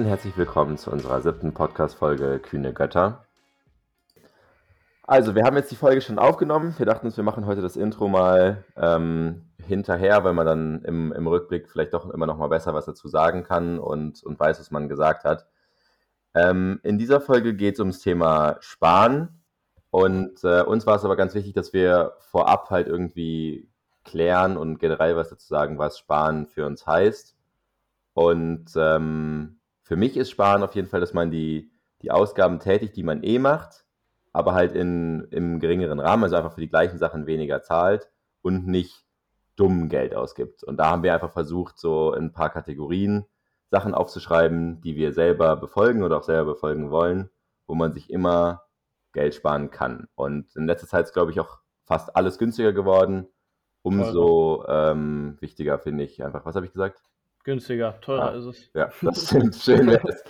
Und herzlich willkommen zu unserer siebten Podcast-Folge Kühne Götter. Also, wir haben jetzt die Folge schon aufgenommen. Wir dachten uns, wir machen heute das Intro mal ähm, hinterher, weil man dann im, im Rückblick vielleicht doch immer noch mal besser was dazu sagen kann und, und weiß, was man gesagt hat. Ähm, in dieser Folge geht es ums Thema Sparen. Und äh, uns war es aber ganz wichtig, dass wir vorab halt irgendwie klären und generell was dazu sagen, was Sparen für uns heißt. Und ähm, für mich ist Sparen auf jeden Fall, dass man die, die Ausgaben tätigt, die man eh macht, aber halt in, im geringeren Rahmen, also einfach für die gleichen Sachen weniger zahlt und nicht dumm Geld ausgibt. Und da haben wir einfach versucht, so ein paar Kategorien Sachen aufzuschreiben, die wir selber befolgen oder auch selber befolgen wollen, wo man sich immer Geld sparen kann. Und in letzter Zeit ist, glaube ich, auch fast alles günstiger geworden. Umso ähm, wichtiger finde ich einfach, was habe ich gesagt? Günstiger, teurer Ja. ist es. Ja, das stimmt. Schön wär's.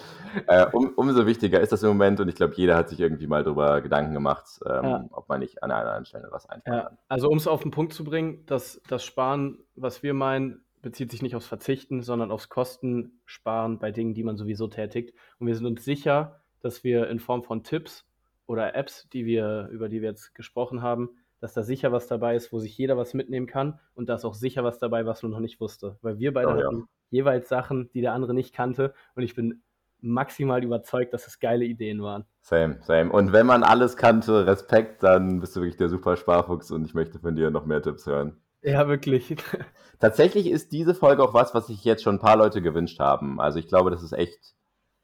äh, um, umso wichtiger ist das im Moment und ich glaube, jeder hat sich irgendwie mal darüber Gedanken gemacht, ähm, Ja. ob man nicht an einer anderen Stelle was einfallen Ja, kann. also um es auf den Punkt zu bringen, das, das Sparen, was wir meinen, bezieht sich nicht aufs Verzichten, sondern aufs Kostensparen bei Dingen, die man sowieso tätigt. Und wir sind uns sicher, dass wir in Form von Tipps oder Apps, die wir, über die wir jetzt gesprochen haben, dass da sicher was dabei ist, wo sich jeder was mitnehmen kann und da ist auch sicher was dabei, was man noch nicht wusste. Weil wir beide Oh ja. hatten jeweils Sachen, die der andere nicht kannte und ich bin maximal überzeugt, dass es geile Ideen waren. Same, same. Und wenn man alles kannte, Respekt, dann bist du wirklich der super Sparfuchs und ich möchte von dir noch mehr Tipps hören. Ja, wirklich. Tatsächlich ist diese Folge auch was, was sich jetzt schon ein paar Leute gewünscht haben. Also ich glaube, das ist echt,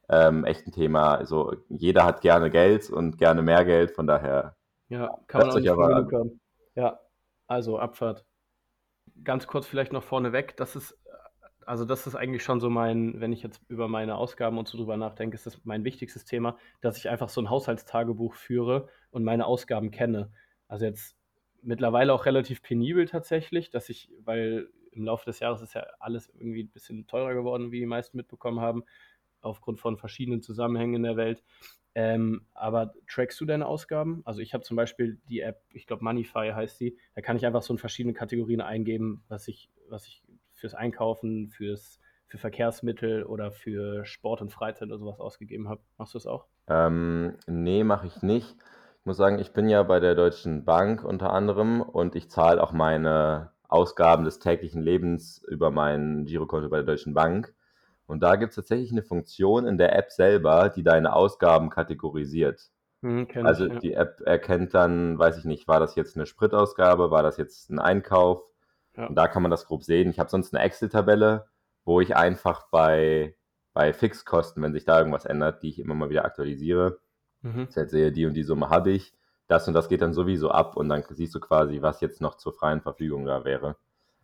ähm, echt ein Thema. Also jeder hat gerne Geld und gerne mehr Geld, von daher Ja, kann man Hört auch sich nicht aber genug haben. Ja, also Abfahrt. Ganz kurz vielleicht noch vorneweg, das ist, also das ist eigentlich schon so mein, wenn ich jetzt über meine Ausgaben und so drüber nachdenke, ist das mein wichtigstes Thema, dass ich einfach so ein Haushaltstagebuch führe und meine Ausgaben kenne. Also jetzt mittlerweile auch relativ penibel tatsächlich, dass ich, weil im Laufe des Jahres ist ja alles irgendwie ein bisschen teurer geworden, wie die meisten mitbekommen haben, aufgrund von verschiedenen Zusammenhängen in der Welt. Ähm, aber trackst du deine Ausgaben? Also ich habe zum Beispiel die App, ich glaube Moneyfy heißt die, da kann ich einfach so in verschiedene Kategorien eingeben, was ich, was ich fürs Einkaufen, fürs, für Verkehrsmittel oder für Sport und Freizeit oder sowas ausgegeben habe. Machst du das auch? Ähm, nee, mache ich nicht. Ich muss sagen, ich bin ja bei der Deutschen Bank unter anderem und ich zahle auch meine Ausgaben des täglichen Lebens über mein Girokonto bei der Deutschen Bank. Und da gibt es tatsächlich eine Funktion in der App selber, die deine Ausgaben kategorisiert. Hm, kenn Also ich, ja. die App erkennt dann, weiß ich nicht, war das jetzt eine Spritausgabe, war das jetzt ein Einkauf? Ja. Und da kann man das grob sehen. Ich habe sonst eine Excel-Tabelle, wo ich einfach bei, bei Fixkosten, wenn sich da irgendwas ändert, die ich immer mal wieder aktualisiere, Mhm. ich halt sehe, die und die Summe habe ich, das und das geht dann sowieso ab und dann siehst du quasi, was jetzt noch zur freien Verfügung da wäre.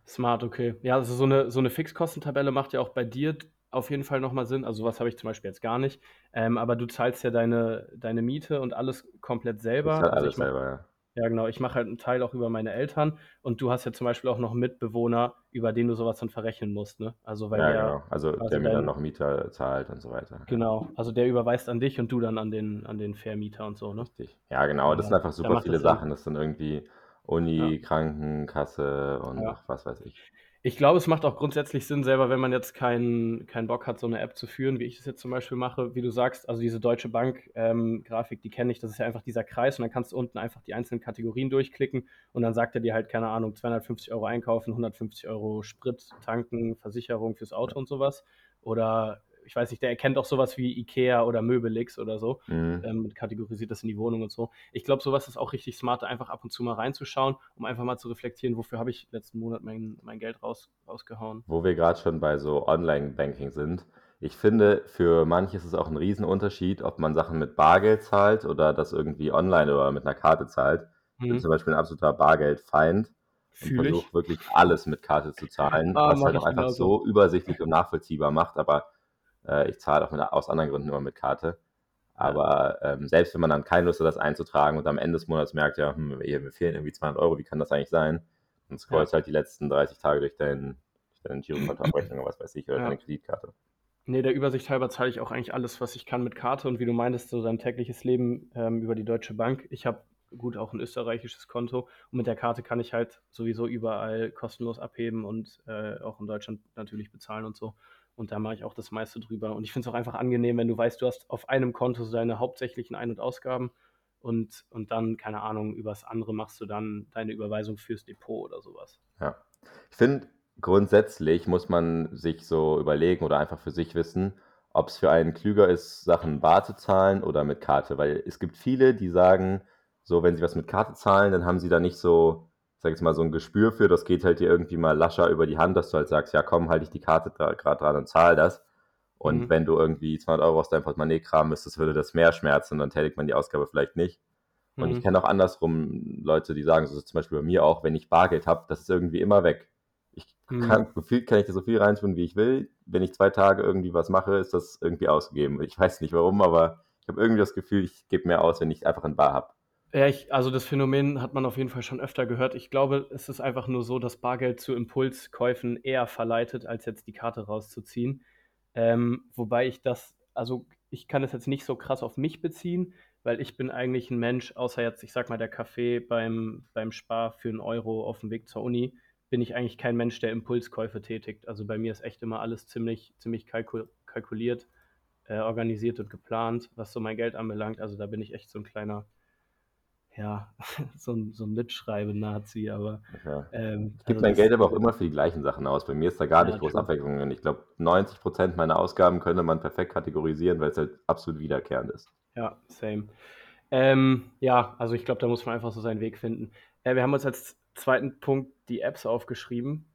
Smart, okay. Ja, also so eine, so eine Fixkostentabelle macht ja auch bei dir auf jeden Fall nochmal Sinn. Also was habe ich zum Beispiel jetzt gar nicht. Ähm, aber du zahlst ja deine, deine Miete und alles komplett Ich selber. zahle Also alles ich mach, selber, ja. ja, genau. Ich mache halt einen Teil auch über meine Eltern und du hast ja zum Beispiel auch noch einen Mitbewohner, über den du sowas dann verrechnen musst, ne? Also weil Ja, der genau. Also der mir dann noch Mieter zahlt und so weiter. Ja, genau, also der überweist an dich und du dann an den, an den Vermieter und so, ne? richtig. Ja, genau. Das sind Ja, einfach da super viele. Sachen. Das dann irgendwie Ja, Uni, Krankenkasse und ja. was weiß ich. Ich glaube, es macht auch grundsätzlich Sinn, selber, wenn man jetzt keinen keinen Bock hat, so eine App zu führen, wie ich das jetzt zum Beispiel mache, wie du sagst, also diese Deutsche Bank-Grafik, die kenne ich, das ist ja einfach dieser Kreis und dann kannst du unten einfach die einzelnen Kategorien durchklicken und dann sagt er dir halt, keine Ahnung, 250 Euro einkaufen, 150 Euro Sprit, tanken, Versicherung fürs Auto und sowas. Oder ich weiß nicht, der erkennt auch sowas wie Ikea oder Möbelix oder so Mhm. ähm, kategorisiert das in die Wohnung und so. Ich glaube, sowas ist auch richtig smart, da einfach ab und zu mal reinzuschauen, um einfach mal zu reflektieren, wofür habe ich letzten Monat mein, mein Geld raus, rausgehauen. Wo wir gerade schon bei so Online-Banking sind. Ich finde, für manche ist es auch ein Riesenunterschied, ob man Sachen mit Bargeld zahlt oder das irgendwie online oder mit einer Karte zahlt. Ich bin Mhm. zum Beispiel ein absoluter Bargeldfeind und ich. versuche wirklich alles mit Karte zu zahlen, Ah, was halt auch einfach genauso. so übersichtlich und nachvollziehbar macht. Aber äh, ich zahle auch mit, aus anderen Gründen immer mit Karte. Ja. Aber ähm, selbst wenn man dann keine Lust hat, das einzutragen und am Ende des Monats merkt, ja, hm, hier, mir fehlen irgendwie 200 Euro, wie kann das eigentlich sein? Dann Ja. scrollst halt die letzten 30 Tage durch deinen deine Girokontoabrechnung oder was weiß ich, oder Ja. deine Kreditkarte. Nee, der Übersicht halber zahle ich auch eigentlich alles, was ich kann mit Karte und wie du meintest, so dein tägliches Leben ähm, über die Deutsche Bank. Ich habe gut auch ein österreichisches Konto und mit der Karte kann ich halt sowieso überall kostenlos abheben und äh, auch in Deutschland natürlich bezahlen und so. Und da mache ich auch das meiste drüber. Und ich finde es auch einfach angenehm, wenn du weißt, du hast auf einem Konto deine hauptsächlichen Ein- und Ausgaben und, und dann, keine Ahnung, übers andere machst du dann deine Überweisung fürs Depot oder sowas. Ja. Ich finde, grundsätzlich muss man sich so überlegen oder einfach für sich wissen, ob es für einen klüger ist, Sachen bar zu zahlen oder mit Karte. Weil es gibt viele, die sagen, so, wenn sie was mit Karte zahlen, dann haben sie da nicht so, sag jetzt mal, so ein Gespür für, das geht halt dir irgendwie mal lascher über die Hand, dass du halt sagst, ja komm, halte ich die Karte gerade dran und zahl das. Und mhm. wenn du irgendwie 200 Euro aus deinem Portemonnaie kramen müsstest, würde das mehr schmerzen und dann tätigt man die Ausgabe vielleicht nicht. Und mhm. ich kenne auch andersrum Leute, die sagen, so ist zum Beispiel bei mir auch, wenn ich Bargeld habe, das ist irgendwie immer weg. Ich mhm. kann, gefühlt kann ich da so viel reintun, wie ich will. Wenn ich zwei Tage irgendwie was mache, ist das irgendwie ausgegeben. Ich weiß nicht warum, aber ich habe irgendwie das Gefühl, ich gebe mehr aus, wenn ich einfach ein Bar habe. Ja, ich, also das Phänomen hat man auf jeden Fall schon öfter gehört. Ich glaube, es ist einfach nur so, dass Bargeld zu Impulskäufen eher verleitet, als jetzt die Karte rauszuziehen. Ähm, wobei ich das, also ich kann es jetzt nicht so krass auf mich beziehen, weil ich bin eigentlich ein Mensch, außer jetzt, ich sag mal, der Kaffee beim, beim Spar für einen Euro auf dem Weg zur Uni, bin ich eigentlich kein Mensch, der Impulskäufe tätigt. Also bei mir ist echt immer alles ziemlich, ziemlich kalkul kalkuliert, äh, organisiert und geplant, was so mein Geld anbelangt. Also da bin ich echt so ein kleiner, ja, so ein, so ein Mitschreiben-Nazi, aber. Ja. Ähm, ich gebe also mein Geld aber auch immer für die gleichen Sachen aus. Bei mir ist da gar nicht ja, groß Abwechslung drin. Ich glaube, 90 Prozent meiner Ausgaben könnte man perfekt kategorisieren, weil es halt absolut wiederkehrend ist. Ja, same. Ähm, ja, also ich glaube, da muss man einfach so seinen Weg finden. Äh, wir haben uns als zweiten Punkt die Apps aufgeschrieben.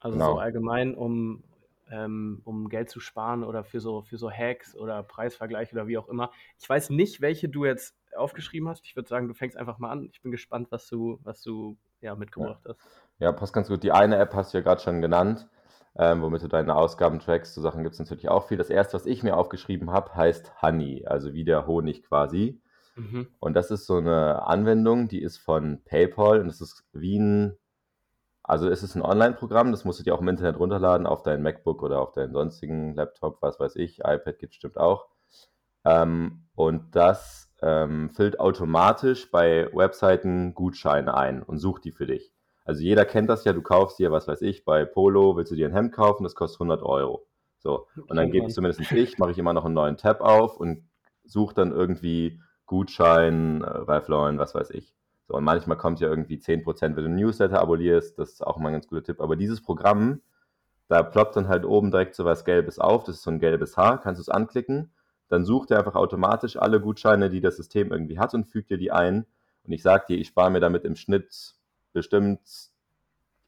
Also genau. so allgemein, um, ähm, um Geld zu sparen oder für so, für so Hacks oder Preisvergleich oder wie auch immer. Ich weiß nicht, welche du jetzt aufgeschrieben hast. Ich würde sagen, du fängst einfach mal an. Ich bin gespannt, was du, was du ja, mitgebracht ja. hast. Ja, passt ganz gut. Die eine App hast du ja gerade schon genannt, ähm, womit du deine Ausgaben trackst. So Sachen gibt es natürlich auch viel. Das erste, was ich mir aufgeschrieben habe, heißt Honey, also wie der Honig quasi. Mhm. Und das ist so eine Anwendung, die ist von PayPal und es ist wie ein, also es ist ein Online-Programm, das musst du dir auch im Internet runterladen auf dein MacBook oder auf deinen sonstigen Laptop, was weiß ich, iPad gibt es bestimmt auch. Ähm, und das ähm, füllt automatisch bei Webseiten Gutscheine ein und sucht die für dich. Also jeder kennt das ja, du kaufst dir, was weiß ich, bei Polo willst du dir ein Hemd kaufen, das kostet 100 Euro. So, und dann gebe ich zumindest ich, mache ich immer noch einen neuen Tab auf und suche dann irgendwie Gutschein, äh, Ralph Lauren, was weiß ich. So, und manchmal kommt ja irgendwie 10%, wenn du ein Newsletter abonnierst, das ist auch immer ein ganz guter Tipp. Aber dieses Programm, da ploppt dann halt oben direkt so was Gelbes auf, das ist so ein gelbes Haar, kannst du es anklicken, dann sucht er einfach automatisch alle Gutscheine, die das System irgendwie hat und fügt dir die ein. Und ich sag dir, ich spare mir damit im Schnitt bestimmt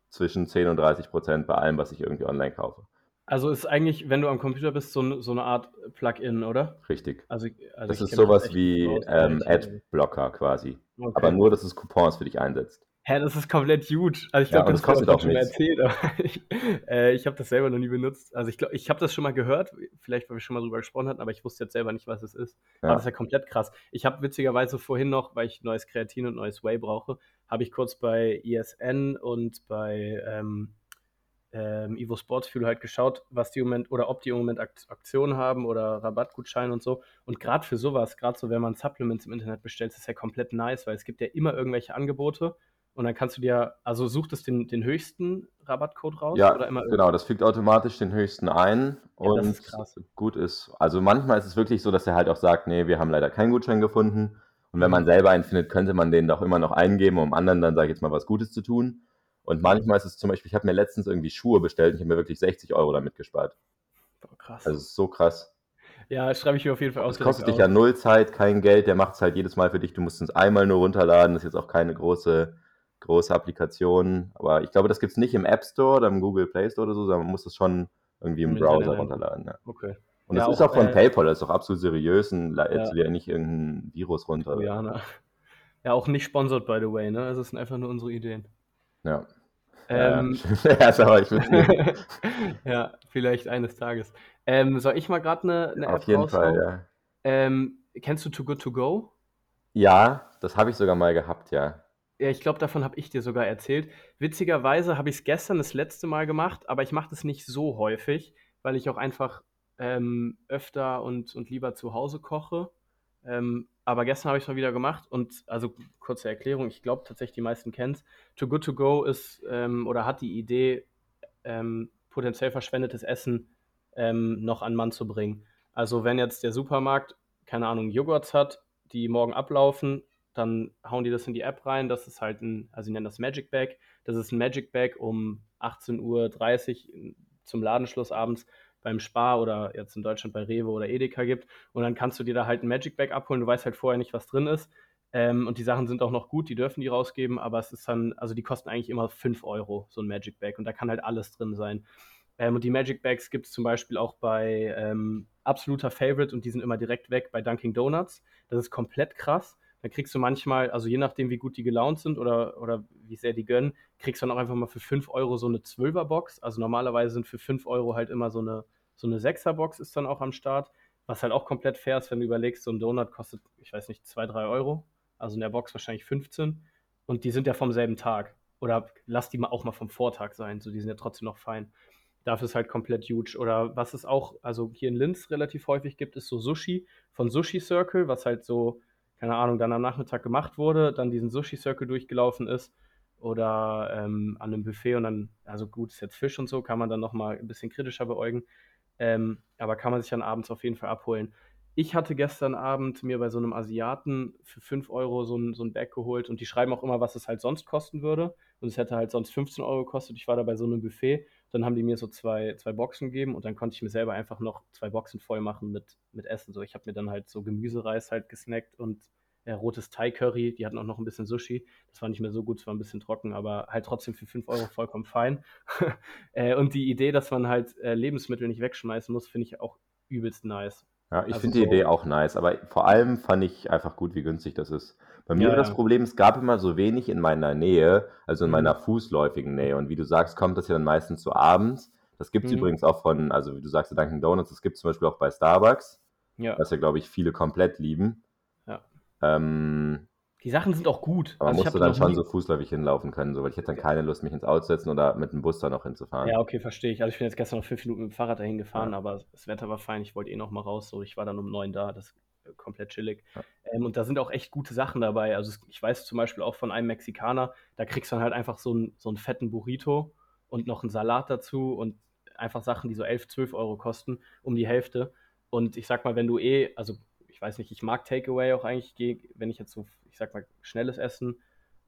zwischen 10 und 30 Prozent bei allem, was ich irgendwie online kaufe. Also ist eigentlich, wenn du am Computer bist, so, so eine Art Plugin, oder? Richtig. Also, also das ist sowas wie ähm, Adblocker quasi. Okay. Aber nur, dass es Coupons für dich einsetzt. Hä, das ist komplett huge. Also ich glaube, ja, das, das kostet auch schon erzählt, aber ich, äh, ich habe das selber noch nie benutzt. Also ich glaube, ich habe das schon mal gehört, vielleicht weil wir schon mal drüber gesprochen hatten, aber ich wusste jetzt selber nicht, was es ist. Ja. Aber das ist ja komplett krass. Ich habe witzigerweise vorhin noch, weil ich neues Kreatin und neues Way brauche, habe ich kurz bei ESN und bei ähm, ähm, Evo Sports Fuel halt geschaut, was die im Moment oder ob die im Moment Aktionen haben oder Rabattgutscheine und so. Und gerade für sowas, gerade so, wenn man Supplements im Internet bestellt, ist ja komplett nice, weil es gibt ja immer irgendwelche Angebote und dann kannst du dir, also sucht es den, den höchsten Rabattcode raus? Ja, oder immer genau, das fügt automatisch den höchsten ein ja, und ist gut ist. Also manchmal ist es wirklich so, dass er halt auch sagt, nee, wir haben leider keinen Gutschein gefunden. Und wenn man mhm. selber einen findet, könnte man den doch immer noch eingeben, um anderen dann, sage ich jetzt mal, was Gutes zu tun. Und manchmal ist es zum Beispiel, ich habe mir letztens irgendwie Schuhe bestellt und ich habe mir wirklich 60 Euro damit gespart. Boah, krass. Also es ist so krass. Ja, schreibe ich mir auf jeden Fall aus. Es kostet dich ja null Zeit, kein Geld, der macht es halt jedes Mal für dich. Du musst es einmal nur runterladen, das ist jetzt auch keine große, große Applikation. Aber ich glaube, das gibt es nicht im App Store oder im Google Play Store oder so, sondern man muss es schon irgendwie im, Im Browser runterladen. Ja. Okay. Und ja, das ist auch von äh, PayPal, das ist auch absolut seriös und lädst ja. nicht irgendein Virus runter. Ja, ja, auch nicht sponsert, by the way, ne? Also es sind einfach nur unsere Ideen. Ja. Ähm, ja, ich ja, vielleicht eines Tages. Ähm, soll ich mal gerade eine, eine App Auf jeden raushauen? Fall, ja. Ähm, kennst du Too Good To Go? Ja, das habe ich sogar mal gehabt, ja. Ja, ich glaube, davon habe ich dir sogar erzählt. Witzigerweise habe ich es gestern das letzte Mal gemacht, aber ich mache das nicht so häufig, weil ich auch einfach ähm, öfter und, und lieber zu Hause koche. Ähm, aber gestern habe ich es mal wieder gemacht und also kurze Erklärung, ich glaube tatsächlich, die meisten kennen es. Too Good To Go ist ähm, oder hat die Idee, ähm, potenziell verschwendetes Essen ähm, noch an Mann zu bringen. Also wenn jetzt der Supermarkt, keine Ahnung, Joghurts hat, die morgen ablaufen, dann hauen die das in die App rein. Das ist halt ein, also sie nennen das Magic Bag. Das ist ein Magic Bag um 18.30 Uhr zum Ladenschluss abends beim Spar oder jetzt in Deutschland bei Rewe oder Edeka gibt. Und dann kannst du dir da halt ein Magic Bag abholen. Du weißt halt vorher nicht, was drin ist. Ähm, und die Sachen sind auch noch gut, die dürfen die rausgeben, aber es ist dann, also die kosten eigentlich immer 5 Euro, so ein Magic Bag. Und da kann halt alles drin sein. Ähm, und die Magic Bags gibt es zum Beispiel auch bei ähm, absoluter Favorite und die sind immer direkt weg bei Dunkin' Donuts. Das ist komplett krass. Da kriegst du manchmal, also je nachdem, wie gut die gelaunt sind oder, oder wie sehr die gönnen, kriegst du dann auch einfach mal für 5 Euro so eine 12er-Box. Also normalerweise sind für 5 Euro halt immer so eine, so eine 6er-Box ist dann auch am Start. Was halt auch komplett fair ist, wenn du überlegst, so ein Donut kostet, ich weiß nicht, 2, 3 Euro. Also in der Box wahrscheinlich 15. Und die sind ja vom selben Tag. Oder lass die mal auch mal vom Vortag sein. So, die sind ja trotzdem noch fein. Dafür ist halt komplett huge. Oder was es auch, also hier in Linz relativ häufig gibt, ist so Sushi von Sushi Circle, was halt so keine Ahnung, dann am Nachmittag gemacht wurde, dann diesen Sushi-Circle durchgelaufen ist oder ähm, an einem Buffet und dann, also gut, ist jetzt Fisch und so, kann man dann nochmal ein bisschen kritischer beäugen. Ähm, aber kann man sich dann abends auf jeden Fall abholen. Ich hatte gestern Abend mir bei so einem Asiaten für 5 Euro so ein, so ein Bag geholt und die schreiben auch immer, was es halt sonst kosten würde. Und es hätte halt sonst 15 Euro gekostet. Ich war da bei so einem Buffet dann haben die mir so zwei, zwei Boxen gegeben und dann konnte ich mir selber einfach noch zwei Boxen voll machen mit, mit Essen. So, ich habe mir dann halt so Gemüsereis halt gesnackt und äh, rotes Thai-Curry. Die hatten auch noch ein bisschen Sushi. Das war nicht mehr so gut, es war ein bisschen trocken, aber halt trotzdem für 5 Euro vollkommen fein. äh, und die Idee, dass man halt äh, Lebensmittel nicht wegschmeißen muss, finde ich auch übelst nice. Ja, ich also finde die so Idee auch nice, aber vor allem fand ich einfach gut, wie günstig das ist. Bei mir ja, war das Problem, es gab immer so wenig in meiner Nähe, also in mhm. meiner fußläufigen Nähe. Und wie du sagst, kommt das ja dann meistens so abends. Das gibt es mhm. übrigens auch von, also wie du sagst, Dunkin' Donuts, das gibt es zum Beispiel auch bei Starbucks, ja. was ja, glaube ich, viele komplett lieben. Ja. Ähm, die Sachen sind auch gut. Aber also musst du dann schon so fußläufig hinlaufen können, so, weil ich hätte dann keine Lust, mich ins Auto zu setzen oder mit dem Bus da noch hinzufahren. Ja, okay, verstehe ich. Also ich bin jetzt gestern noch fünf Minuten mit dem Fahrrad dahin gefahren, ja. aber das Wetter war fein. Ich wollte eh noch mal raus. So, ich war dann um neun da. Das komplett chillig. Ja. Ähm, und da sind auch echt gute Sachen dabei. Also ich weiß zum Beispiel auch von einem Mexikaner, da kriegst du dann halt einfach so einen, so einen fetten Burrito und noch einen Salat dazu und einfach Sachen, die so 11, 12 Euro kosten, um die Hälfte. Und ich sag mal, wenn du eh, also weiß nicht, ich mag Takeaway auch eigentlich, wenn ich jetzt so, ich sag mal, schnelles Essen,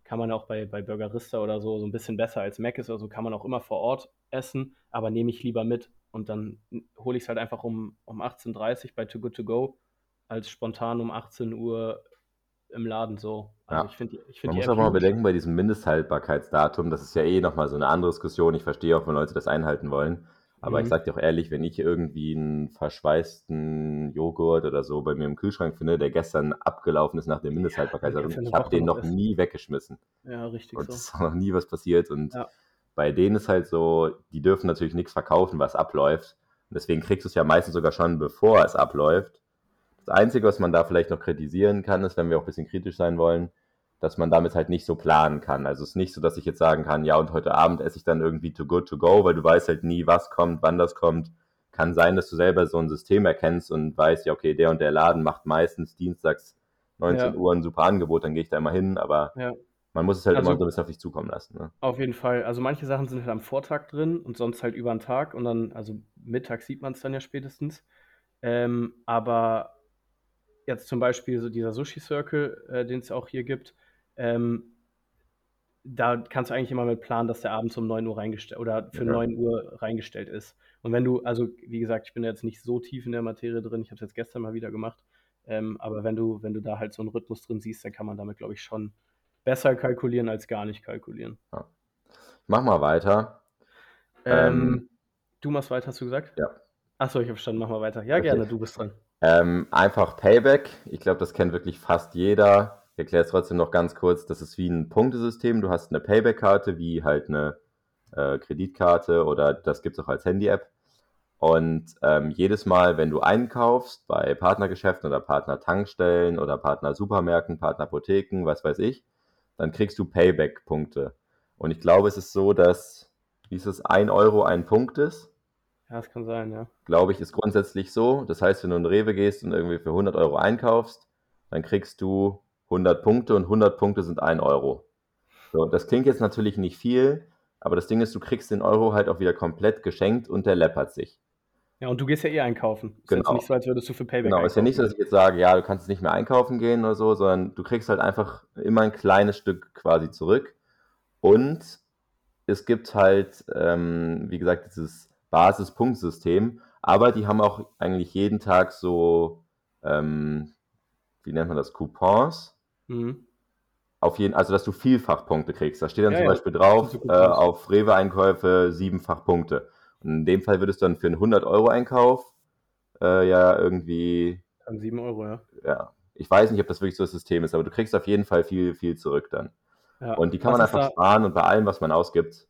kann man auch bei, bei Burgerista oder so so ein bisschen besser als Mac ist, also kann man auch immer vor Ort essen, aber nehme ich lieber mit und dann hole ich es halt einfach um, um 18.30 Uhr bei Too Good To Go als spontan um 18 Uhr im Laden so. Also ja. ich find, ich find Man muss aber mal bedenken, bei diesem Mindesthaltbarkeitsdatum, das ist ja eh nochmal so eine andere Diskussion. Ich verstehe auch, wenn Leute das einhalten wollen. Aber mhm. ich sag dir auch ehrlich, wenn ich irgendwie einen verschweißten Joghurt oder so bei mir im Kühlschrank finde, der gestern abgelaufen ist nach dem Mindesthaltbarkeitsdatum, ja, ich habe den noch ist. nie weggeschmissen. Ja, richtig und so. es ist noch nie was passiert. Und ja. bei denen ist halt so, die dürfen natürlich nichts verkaufen, was abläuft. Und deswegen kriegst du es ja meistens sogar schon, bevor es abläuft. Das Einzige, was man da vielleicht noch kritisieren kann, ist, wenn wir auch ein bisschen kritisch sein wollen, dass man damit halt nicht so planen kann. Also es ist nicht so, dass ich jetzt sagen kann, ja, und heute Abend esse ich dann irgendwie too good to go, weil du weißt halt nie, was kommt, wann das kommt. Kann sein, dass du selber so ein System erkennst und weißt, ja, okay, der und der Laden macht meistens dienstags 19 ja. Uhr ein super Angebot, dann gehe ich da immer hin, aber ja. man muss es halt also, immer so ein bisschen auf dich zukommen lassen. Ne? Auf jeden Fall. Also manche Sachen sind halt am Vortag drin und sonst halt über den Tag und dann, also mittags sieht man es dann ja spätestens. Ähm, aber jetzt zum Beispiel so dieser Sushi Circle, äh, den es auch hier gibt, ähm, da kannst du eigentlich immer mit planen, dass der abends um 9 Uhr reingestellt oder für ja. 9 Uhr reingestellt ist. Und wenn du, also wie gesagt, ich bin jetzt nicht so tief in der Materie drin, ich habe es jetzt gestern mal wieder gemacht, ähm, aber wenn du, wenn du da halt so einen Rhythmus drin siehst, dann kann man damit, glaube ich, schon besser kalkulieren als gar nicht kalkulieren. Ja. Mach mal weiter. Ähm, ähm, du machst weiter, hast du gesagt? Ja. Achso, ich habe verstanden, mach mal weiter. Ja, okay. gerne, du bist dran. Ähm, einfach Payback. Ich glaube, das kennt wirklich fast jeder. Ich erkläre es trotzdem noch ganz kurz. Das ist wie ein Punktesystem. Du hast eine Payback-Karte, wie halt eine äh, Kreditkarte oder das gibt es auch als Handy-App. Und ähm, jedes Mal, wenn du einkaufst bei Partnergeschäften oder Partner-Tankstellen oder Partner-Supermärkten, Partner-Apotheken, was weiß ich, dann kriegst du Payback-Punkte. Und ich glaube, es ist so, dass, wie ist es, ein Euro ein Punkt ist. Ja, das kann sein, ja. Glaube ich, ist grundsätzlich so. Das heißt, wenn du in Rewe gehst und irgendwie für 100 Euro einkaufst, dann kriegst du 100 Punkte und 100 Punkte sind 1 Euro. So, das klingt jetzt natürlich nicht viel, aber das Ding ist, du kriegst den Euro halt auch wieder komplett geschenkt und der läppert sich. Ja, und du gehst ja eh einkaufen. Ist Genau. nicht so, als würdest du für Payback Genau, ist ja nicht so, dass ich jetzt sage, ja, du kannst nicht mehr einkaufen gehen oder so, sondern du kriegst halt einfach immer ein kleines Stück quasi zurück. Und es gibt halt, ähm, wie gesagt, dieses Basispunktsystem, aber die haben auch eigentlich jeden Tag so, ähm, wie nennt man das, Coupons. Mhm. Auf jeden, also dass du Vielfachpunkte kriegst. Da steht dann Ja, zum ja, Beispiel drauf, äh, auf Rewe-Einkäufe siebenfach Punkte. Und in dem Fall würdest du dann für einen 100-Euro-Einkauf äh, ja irgendwie Dann 7 Euro, ja. ja, ich weiß nicht, ob das wirklich so das System ist, aber du kriegst auf jeden Fall viel, viel zurück dann. ja. Und die kann Was man einfach sparen und bei allem, was man ausgibt.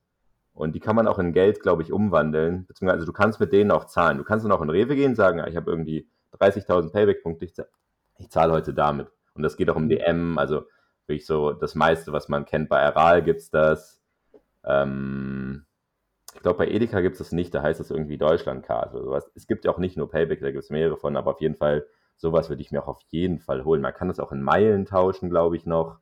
Und die kann man auch in Geld, glaube ich, umwandeln. Beziehungsweise also du kannst mit denen auch zahlen. Du kannst dann auch in Rewe gehen, sagen, ja, ich habe irgendwie 30.000 Payback-Punkte, ich, ich zahle heute damit. Und das geht auch um Mhm. DM, also wirklich so das meiste, was man kennt. Bei Aral gibt es das. Ähm, ich glaube, bei Edeka gibt es das nicht, da heißt es irgendwie Deutschlandkarte oder sowas. Es gibt ja auch nicht nur Payback, da gibt es mehrere von, aber auf jeden Fall, sowas würde ich mir auch auf jeden Fall holen. Man kann das auch in Meilen tauschen, glaube ich, noch.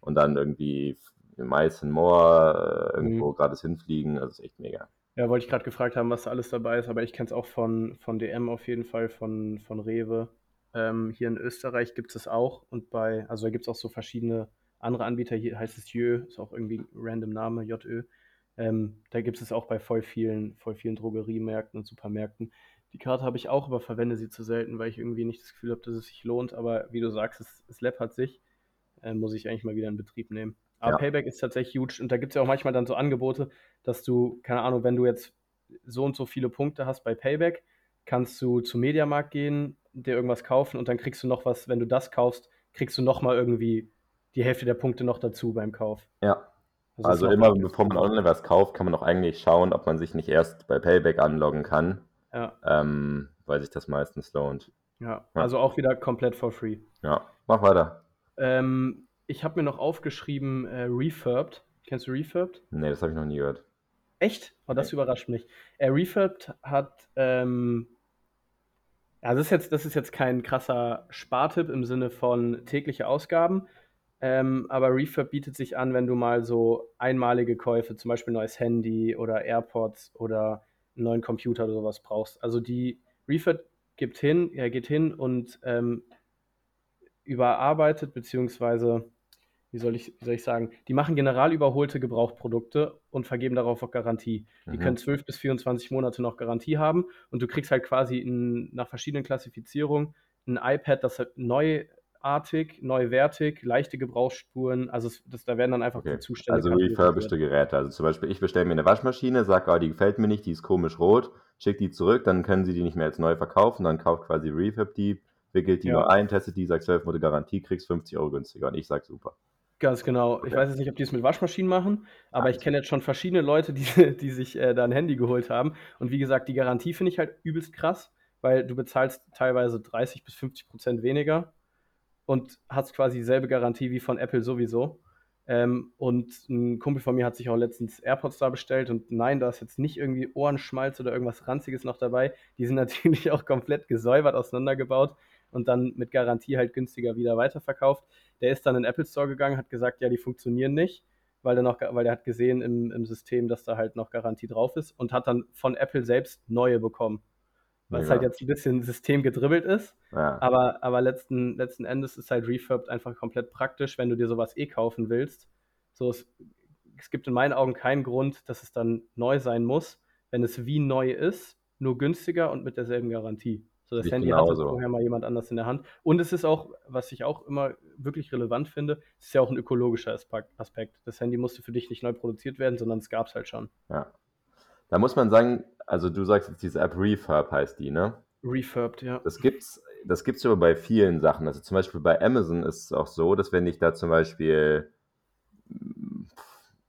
Und dann irgendwie Mais and More äh, irgendwo gratis hinfliegen. Also ist echt mega. Ja, wollte ich gerade gefragt haben, was da alles dabei ist, aber ich kenne es auch von, von DM auf jeden Fall, von, von Rewe. Ähm, hier in Österreich gibt es auch und bei, also da gibt es auch so verschiedene andere Anbieter, hier heißt es Jö, ist auch irgendwie ein random Name, JÖ. Ähm, da gibt es auch bei voll vielen, voll vielen Drogeriemärkten und Supermärkten. Die Karte habe ich auch, aber verwende sie zu selten, weil ich irgendwie nicht das Gefühl habe, dass es sich lohnt. Aber wie du sagst, es, es läppert sich. Äh, muss ich eigentlich mal wieder in Betrieb nehmen. Aber Ja. Payback ist tatsächlich huge und da gibt es ja auch manchmal dann so Angebote, dass du, keine Ahnung, wenn du jetzt so und so viele Punkte hast bei Payback, kannst du zum Mediamarkt gehen, dir irgendwas kaufen und dann kriegst du noch was, wenn du das kaufst, kriegst du noch mal irgendwie die Hälfte der Punkte noch dazu beim Kauf. Ja, also immer bevor man online was kauft, kann man auch eigentlich schauen, ob man sich nicht erst bei Payback anloggen kann, Ja, ähm, weil sich das meistens lohnt. ja, also auch wieder komplett for free. Ja, mach weiter. Ähm, ich habe mir noch aufgeschrieben, äh, Refurbed. Kennst du Refurbed? Nee, das habe ich noch nie gehört. Echt? Oh, das überrascht mich. Äh, Refurbed hat, ähm, ja, das ist jetzt, das ist jetzt kein krasser Spartipp im Sinne von tägliche Ausgaben, ähm, aber Refurb bietet sich an, wenn du mal so einmalige Käufe, zum Beispiel neues Handy oder AirPods oder einen neuen Computer oder sowas brauchst. Also die Refurb gibt hin, er geht hin und ähm, überarbeitet, beziehungsweise, wie soll ich, wie soll ich sagen, die machen general überholte Gebrauchprodukte und vergeben darauf auch Garantie. Die Mhm. können 12 bis 24 Monate noch Garantie haben und du kriegst halt quasi in, nach verschiedenen Klassifizierungen ein iPad, das halt neuartig, neuwertig, leichte Gebrauchsspuren, also das, da werden dann einfach Okay. die Zustände Also refurbischte Geräte. Also zum Beispiel, ich bestelle mir eine Waschmaschine, sage, oh, die gefällt mir nicht, die ist komisch rot, schick die zurück, dann können sie die nicht mehr als neu verkaufen, dann kauft quasi Refurb die, wickelt die Ja. nur ein, testet die, sagt 12 Monate Garantie, kriegst 50 Euro günstiger. Und ich sag super. Ganz genau. Ich weiß jetzt nicht, ob die es mit Waschmaschinen machen, aber ich kenne jetzt schon verschiedene Leute, die, die sich äh, da ein Handy geholt haben. Und wie gesagt, die Garantie finde ich halt übelst krass, weil du bezahlst teilweise 30 bis 50 Prozent weniger und hast quasi dieselbe Garantie wie von Apple sowieso. Ähm, und ein Kumpel von mir hat sich auch letztens AirPods da bestellt und nein, da ist jetzt nicht irgendwie Ohrenschmalz oder irgendwas Ranziges noch dabei. Die sind natürlich auch komplett gesäubert auseinandergebaut und dann mit Garantie halt günstiger wieder weiterverkauft. Der ist dann in den Apple Store gegangen, hat gesagt, ja, die funktionieren nicht, weil der, noch, weil der hat gesehen im, im System, dass da halt noch Garantie drauf ist und hat dann von Apple selbst neue bekommen. Was Mega. halt jetzt ein bisschen systemgedribbelt ist. Ja. Aber, aber letzten, letzten Endes ist halt Refurbed einfach komplett praktisch, wenn du dir sowas eh kaufen willst. So, es, es gibt in meinen Augen keinen Grund, dass es dann neu sein muss, wenn es wie neu ist, nur günstiger und mit derselben Garantie. So, das ich Handy hatte genauso. vorher mal jemand anders in der Hand. Und es ist auch, was ich auch immer wirklich relevant finde, es ist ja auch ein ökologischer Aspekt. Das Handy musste für dich nicht neu produziert werden, sondern es gab es halt schon. ja. Da muss man sagen, also du sagst jetzt, diese App Refurb heißt die, ne? Refurbed, ja. Das gibt's, das gibt's aber bei vielen Sachen. Also zum Beispiel bei Amazon ist es auch so, dass wenn ich da zum Beispiel mm,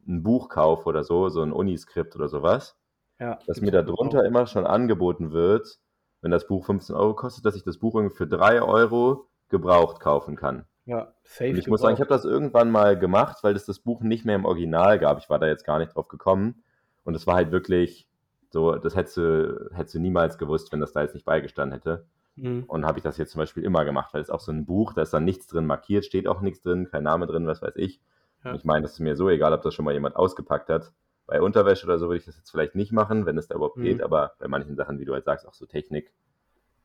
ein Buch kaufe oder so, so ein Uniskript oder sowas, ja dass mir auch darunter immer schon angeboten wird, wenn das Buch 15 Euro kostet, dass ich das Buch irgendwie für 3 Euro gebraucht kaufen kann. Ja, safe. Und ich muss sagen, ich habe das irgendwann mal gemacht, weil es das Buch nicht mehr im Original gab. Ich war da jetzt gar nicht drauf gekommen. Und es war halt wirklich so, das hättest du, hättest du niemals gewusst, wenn das da jetzt nicht beigestanden hätte. Mhm. Und habe ich das jetzt zum Beispiel immer gemacht, weil es auch so ein Buch, da ist dann nichts drin markiert, steht auch nichts drin, kein Name drin, was weiß ich. Ja. Und ich meine, das ist mir so egal, ob das schon mal jemand ausgepackt hat. Bei Unterwäsche oder so würde ich das jetzt vielleicht nicht machen, wenn es da überhaupt Mhm. geht, aber bei manchen Sachen, wie du halt sagst, auch so Technik,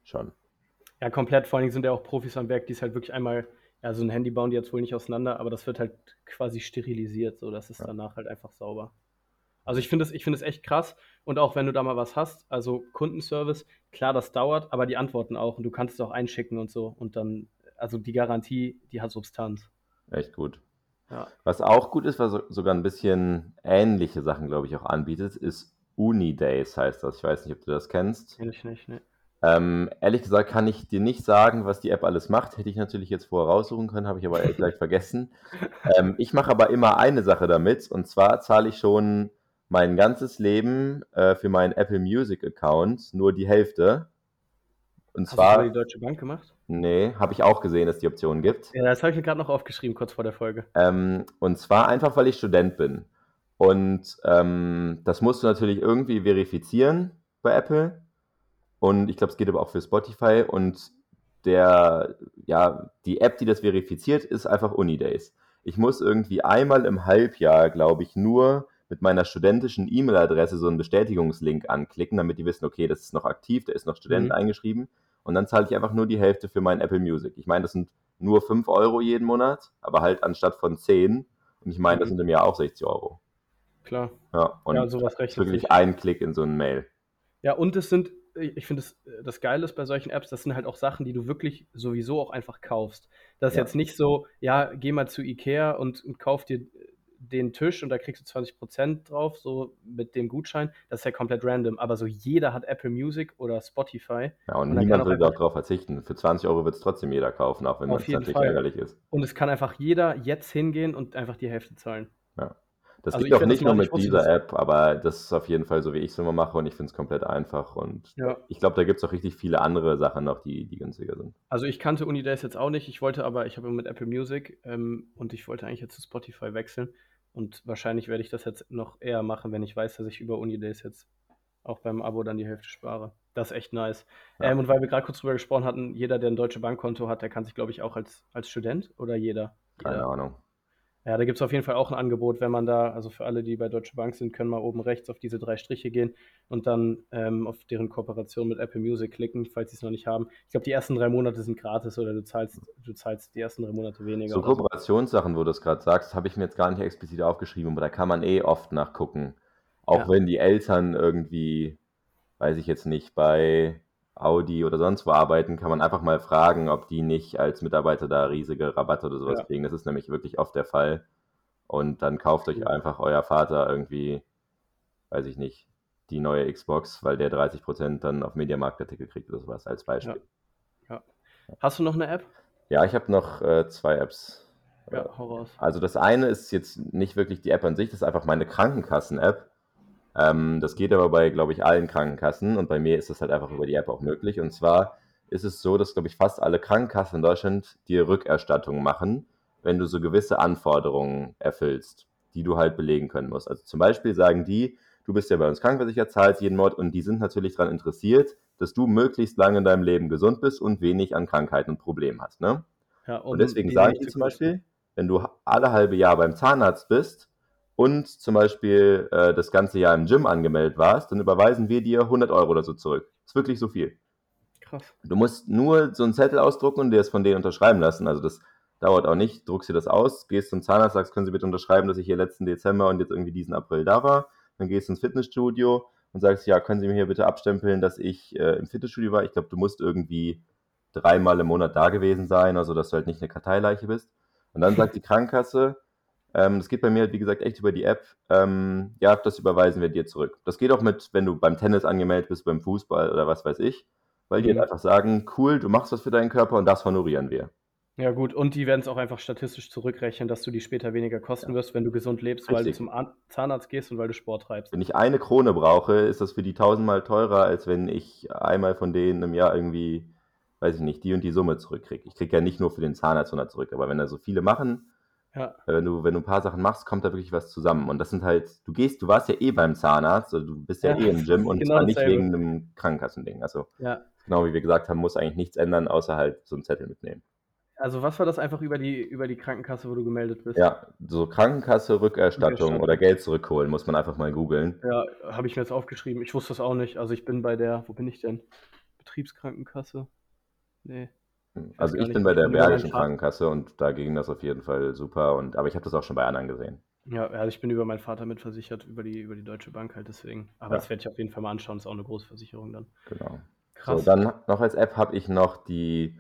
schon. Ja, komplett. Vor allen Dingen sind ja auch Profis am Werk, die es halt wirklich einmal, ja, so ein Handy bauen die jetzt wohl nicht auseinander, aber das wird halt quasi sterilisiert, so das ist Ja. danach halt einfach sauber. Also ich finde es, ich finde es echt krass. Und auch wenn du da mal was hast, also Kundenservice, klar, das dauert, aber die antworten auch und du kannst es auch einschicken und so. Und dann, also die Garantie, die hat Substanz. Echt gut. Ja. Was auch gut ist, was so- sogar ein bisschen ähnliche Sachen, glaube ich, auch anbietet, ist Unidays heißt das. Ich weiß nicht, ob du das kennst. Kenn ich nicht, ne? Ähm, ehrlich gesagt kann ich dir nicht sagen, was die App alles macht. Hätte ich natürlich jetzt vorher raussuchen können, habe ich aber gesagt vergessen. Ähm, ich mache aber immer eine Sache damit und zwar zahle ich schon mein ganzes Leben äh, für meinen Apple Music Account nur die Hälfte. Und Hast du zwar, über die Deutsche Bank gemacht? nee, habe ich auch gesehen, dass die Option gibt. Ja, das habe ich mir gerade noch aufgeschrieben, kurz vor der Folge. Ähm, und zwar einfach, weil ich Student bin. Und ähm, das musst du natürlich irgendwie verifizieren bei Apple. Und ich glaube, es geht aber auch für Spotify. Und der, ja, die App, die das verifiziert, ist einfach Unidays. Ich muss irgendwie einmal im Halbjahr, glaube ich, nur mit meiner studentischen E-Mail-Adresse so einen Bestätigungslink anklicken, damit die wissen, okay, das ist noch aktiv, da ist noch Student Mhm. eingeschrieben. Und dann zahle ich einfach nur die Hälfte für mein Apple Music. Ich meine, das sind nur 5 Euro jeden Monat, aber halt anstatt von 10. Und ich meine, das Mhm. sind im Jahr auch 60 Euro. Klar. Ja, und ja, sowas rechnet wirklich sich. ein Klick in so eine Mail. Ja, und es sind, ich ich finde, das, das Geile ist bei solchen Apps, das sind halt auch Sachen, die du wirklich sowieso auch einfach kaufst. Das ist Ja. jetzt nicht so, ja, geh mal zu Ikea und, und kauf dir den Tisch und da kriegst du 20% drauf, so mit dem Gutschein. Das ist ja komplett random. Aber so jeder hat Apple Music oder Spotify Ja, und Und niemand will darauf verzichten. Für 20 Euro wird es trotzdem jeder kaufen, auch wenn das natürlich Fall. ärgerlich ist. und es kann einfach jeder jetzt hingehen und einfach die Hälfte zahlen. Das Also geht auch nicht nur mit wusste dieser App, aber das ist auf jeden Fall so, wie ich es immer mache und ich finde es komplett einfach. Und Ja. ich glaube, da gibt es auch richtig viele andere Sachen noch, die, die günstiger sind. Also ich kannte Unidays jetzt auch nicht. Ich wollte aber, ich habe mit Apple Music ähm, und ich wollte eigentlich jetzt zu Spotify wechseln. Und wahrscheinlich werde ich das jetzt noch eher machen, wenn ich weiß, dass ich über Unidays jetzt auch beim Abo dann die Hälfte spare. Das ist echt nice. Ja. Ähm, und weil wir gerade kurz drüber gesprochen hatten, jeder, der ein deutsche Bankkonto hat, der kann sich, glaube ich, auch als, als Student oder jeder? Keine jeder. Ahnung. Ja, da gibt es auf jeden Fall auch ein Angebot, wenn man da, also für alle, die bei Deutsche Bank sind, können mal oben rechts auf diese drei Striche gehen und dann ähm, auf deren Kooperation mit Apple Music klicken, falls sie es noch nicht haben. Ich glaube, die ersten drei Monate sind gratis oder du zahlst, du zahlst die ersten drei Monate weniger. So. Kooperationssachen, wo du es gerade sagst, habe ich mir jetzt gar nicht explizit aufgeschrieben, aber da kann man eh oft nachgucken. Auch Ja. wenn die Eltern irgendwie, weiß ich jetzt nicht, bei Audi oder sonst wo arbeiten, kann man einfach mal fragen, ob die nicht als Mitarbeiter da riesige Rabatte oder sowas Ja. kriegen. Das ist nämlich wirklich oft der Fall. Und dann kauft euch einfach euer Vater irgendwie, weiß ich nicht, die neue Xbox, weil der 30% dann auf Mediamarktartikel kriegt oder sowas als Beispiel. Hast du noch eine App? Ja, ich habe noch äh, zwei Apps. Ja, hau raus. Also das eine ist jetzt nicht wirklich die App an sich, das ist einfach meine Krankenkassen-App. Ähm, das geht aber bei, glaube ich, allen Krankenkassen und bei mir ist das halt einfach über die App auch möglich. Und zwar ist es so, dass, glaube ich, fast alle Krankenkassen in Deutschland dir Rückerstattung machen, wenn du so gewisse Anforderungen erfüllst, die du halt belegen können musst. Also zum Beispiel sagen die, du bist ja bei uns krankenversichert, zahlst jeden Monat und die sind natürlich daran interessiert, dass du möglichst lange in deinem Leben gesund bist und wenig an Krankheiten und Problemen hast. Ne? Ja, Und deswegen die sagen die zu zum. Beispiel, wenn du alle halbe Jahr beim Zahnarzt bist und zum Beispiel äh, das ganze Jahr im Gym angemeldet warst, dann überweisen wir dir 100 Euro oder so zurück. Ist wirklich so viel. Krass. Du musst nur so einen Zettel ausdrucken und dir es von denen unterschreiben lassen. Also das dauert auch nicht. Druckst dir das aus, gehst zum Zahnarzt, sagst, können Sie bitte unterschreiben, dass ich hier letzten Dezember und jetzt irgendwie diesen April da war. Dann gehst du ins Fitnessstudio und sagst, ja, können Sie mir hier bitte abstempeln, dass ich äh, im Fitnessstudio war. Ich glaube, du musst irgendwie dreimal im Monat da gewesen sein, also dass du halt nicht eine Karteileiche bist. Und dann sagt die Krankenkasse, ähm, das geht bei mir halt, wie gesagt, echt über die App, ähm, ja, das überweisen wir dir zurück. Das geht auch mit, wenn du beim Tennis angemeldet bist, beim Fußball oder was weiß ich, weil die Mhm. halt einfach sagen, cool, du machst was für deinen Körper und das honorieren wir. Ja, gut, und die werden es auch einfach statistisch zurückrechnen, dass du die später weniger kosten wirst, wenn du gesund lebst, weil du Richtig. zum Zahnarzt gehst und weil du Sport treibst. Wenn ich eine Krone brauche, ist das für die tausendmal teurer, als wenn ich einmal von denen im Jahr irgendwie, weiß ich nicht, die und die Summe zurückkriege. Ich kriege ja nicht nur für den Zahnarzt 100 zurück, aber wenn da so viele machen, Ja, wenn du, wenn du ein paar Sachen machst, kommt da wirklich was zusammen. Und das sind halt, du gehst, du warst ja eh beim Zahnarzt, also du bist ja, Ja, eh im Gym und genau zwar nicht dasselbe. wegen einem Krankenkassending. Also ja. genau wie wir gesagt haben, muss eigentlich nichts ändern, außer halt so einen Zettel mitnehmen. Also was war das einfach über die, über die Krankenkasse, wo du gemeldet bist? Ja, so Krankenkasse, Rückerstattung Rückerstattung. oder Geld zurückholen, muss man einfach mal googeln. Ja, habe ich mir jetzt aufgeschrieben. Ich wusste das auch nicht. Also ich bin bei der, wo bin ich denn? Betriebskrankenkasse? Nee. Also gar ich bin bei der Bergischen. Krankenkasse und da ging das auf jeden Fall super. Und, aber ich habe das auch schon bei anderen gesehen. Ja, also ich bin über meinen Vater mitversichert, über die, über die Deutsche Bank halt deswegen. Aber Ja. das werde ich auf jeden Fall mal anschauen. Ist auch eine große Versicherung dann. Genau. Krass. So, dann noch als App habe ich noch die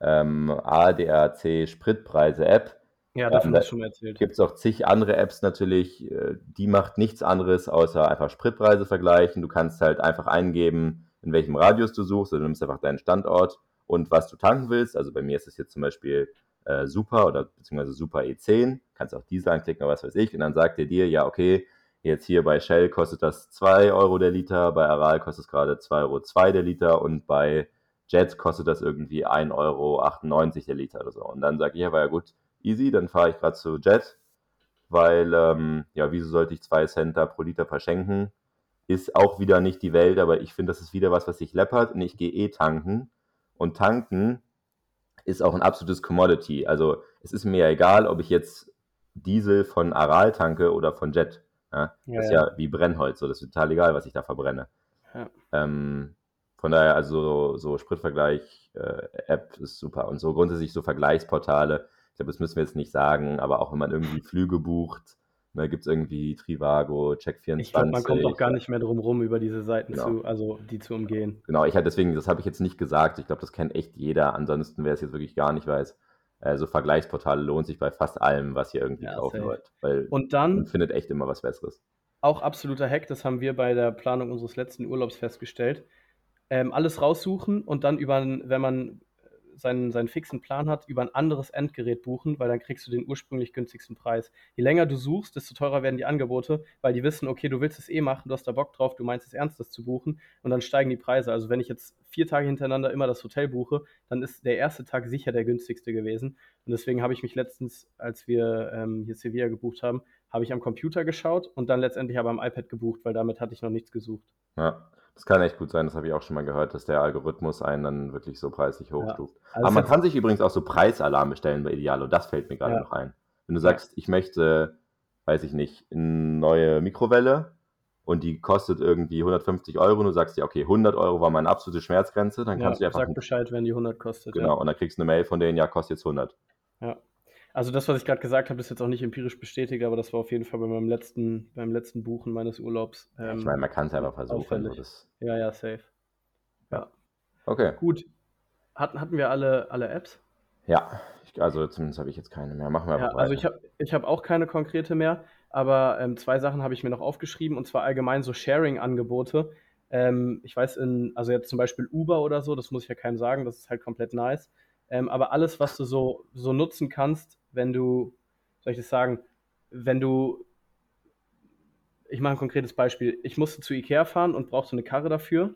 ähm, ADAC Spritpreise-App. ja, davon da hast du schon mal erzählt. Gibt es auch zig andere Apps natürlich, äh, die macht nichts anderes, außer einfach Spritpreise vergleichen. Du kannst halt einfach eingeben, in welchem Radius du suchst, oder du nimmst einfach deinen Standort und was du tanken willst. Also bei mir ist es jetzt zum Beispiel äh, Super oder beziehungsweise Super E10. Kannst auch Diesel anklicken oder was weiß ich. Und dann sagt er dir, ja, okay, jetzt hier bei Shell kostet das 2 Euro der Liter, bei Aral kostet es gerade 2,2 Euro der Liter und bei Jet kostet das irgendwie 1,98 Euro der Liter oder so. Und dann sage ich, ja, war ja gut, easy, dann fahre ich gerade zu Jet, weil, ähm, ja, wieso sollte ich 2 Cent da pro Liter verschenken? Ist auch wieder nicht die Welt, aber ich finde, das ist wieder was, was sich läppert und ich gehe eh tanken. Und tanken ist auch ein absolutes Commodity. Also es ist mir ja egal, ob ich jetzt Diesel von Aral tanke oder von Jet. Ja? Ja, das ist ja. wie Brennholz, so das ist total egal, was ich da verbrenne. Ähm, von daher, also so Spritvergleich-App ist super. Und so grundsätzlich so Vergleichsportale, ich glaube, das müssen wir jetzt nicht sagen, aber auch wenn man irgendwie Flüge bucht, ne, gibt es irgendwie Trivago, Check24. Ich glaube, man kommt auch gar nicht mehr drum rum, über diese Seiten Genau. zu, also die zu umgehen. Genau, ich halt deswegen, das habe ich jetzt nicht gesagt. Ich glaube, das kennt echt jeder. Ansonsten, wer es jetzt wirklich gar nicht weiß, äh, so Vergleichsportale lohnt sich bei fast allem, was ihr irgendwie Ja, kaufen safe. wollt. Weil Und dann man findet echt immer was Besseres. auch absoluter Hack, das haben wir bei der Planung unseres letzten Urlaubs festgestellt. Ähm, alles raussuchen und dann über, wenn man seinen, seinen fixen Plan hat, über ein anderes Endgerät buchen, weil dann kriegst du den ursprünglich günstigsten Preis. Je länger du suchst, desto teurer werden die Angebote, weil die wissen, okay, du willst es eh machen, du hast da Bock drauf, du meinst es ernst, das zu buchen und dann steigen die Preise. Also wenn ich jetzt vier Tage hintereinander immer das Hotel buche, dann ist der erste Tag sicher der günstigste gewesen. Und deswegen habe ich mich letztens, als wir ähm, hier Sevilla gebucht haben, habe ich am Computer geschaut und dann letztendlich aber am iPad gebucht, weil damit hatte ich noch nichts gesucht. Ja, das kann echt gut sein. Das habe ich auch schon mal gehört, dass der Algorithmus einen dann wirklich so preislich hochstuft. Also Aber man kann sich übrigens auch so Preisalarme stellen bei Idealo. Das fällt mir gerade Ja. noch ein. Wenn du sagst, ich möchte, weiß ich nicht, eine neue Mikrowelle und die kostet irgendwie 150 Euro und du sagst dir, okay, 100 Euro war meine absolute Schmerzgrenze, dann ja, kannst du einfach sag Bescheid, wenn die 100 kostet. Genau, und dann kriegst du eine Mail von denen, ja, kostet jetzt 100. Ja. Ja. Also das, was ich gerade gesagt habe, ist jetzt auch nicht empirisch bestätigt, aber das war auf jeden Fall bei meinem letzten, beim letzten Buchen meines Urlaubs. Ähm, ich meine, man kann es einfach versuchen. ja, ja, safe. Ja. okay, Gut. Hatten, hatten wir alle, alle Apps? ja, ich, also zumindest habe ich jetzt keine mehr. Machen wir Ja, einfach also ich habe ich hab auch keine konkrete mehr, aber ähm, zwei Sachen habe ich mir noch aufgeschrieben und zwar allgemein so Sharing-Angebote. Ähm, ich weiß, in, also jetzt zum Beispiel Uber oder so, das muss ich ja keinem sagen, das ist halt komplett nice. Ähm, aber alles, was du so, so nutzen kannst, wenn du, soll ich das sagen, wenn du, ich mache ein konkretes Beispiel, ich musste zu Ikea fahren und brauchte eine Karre dafür.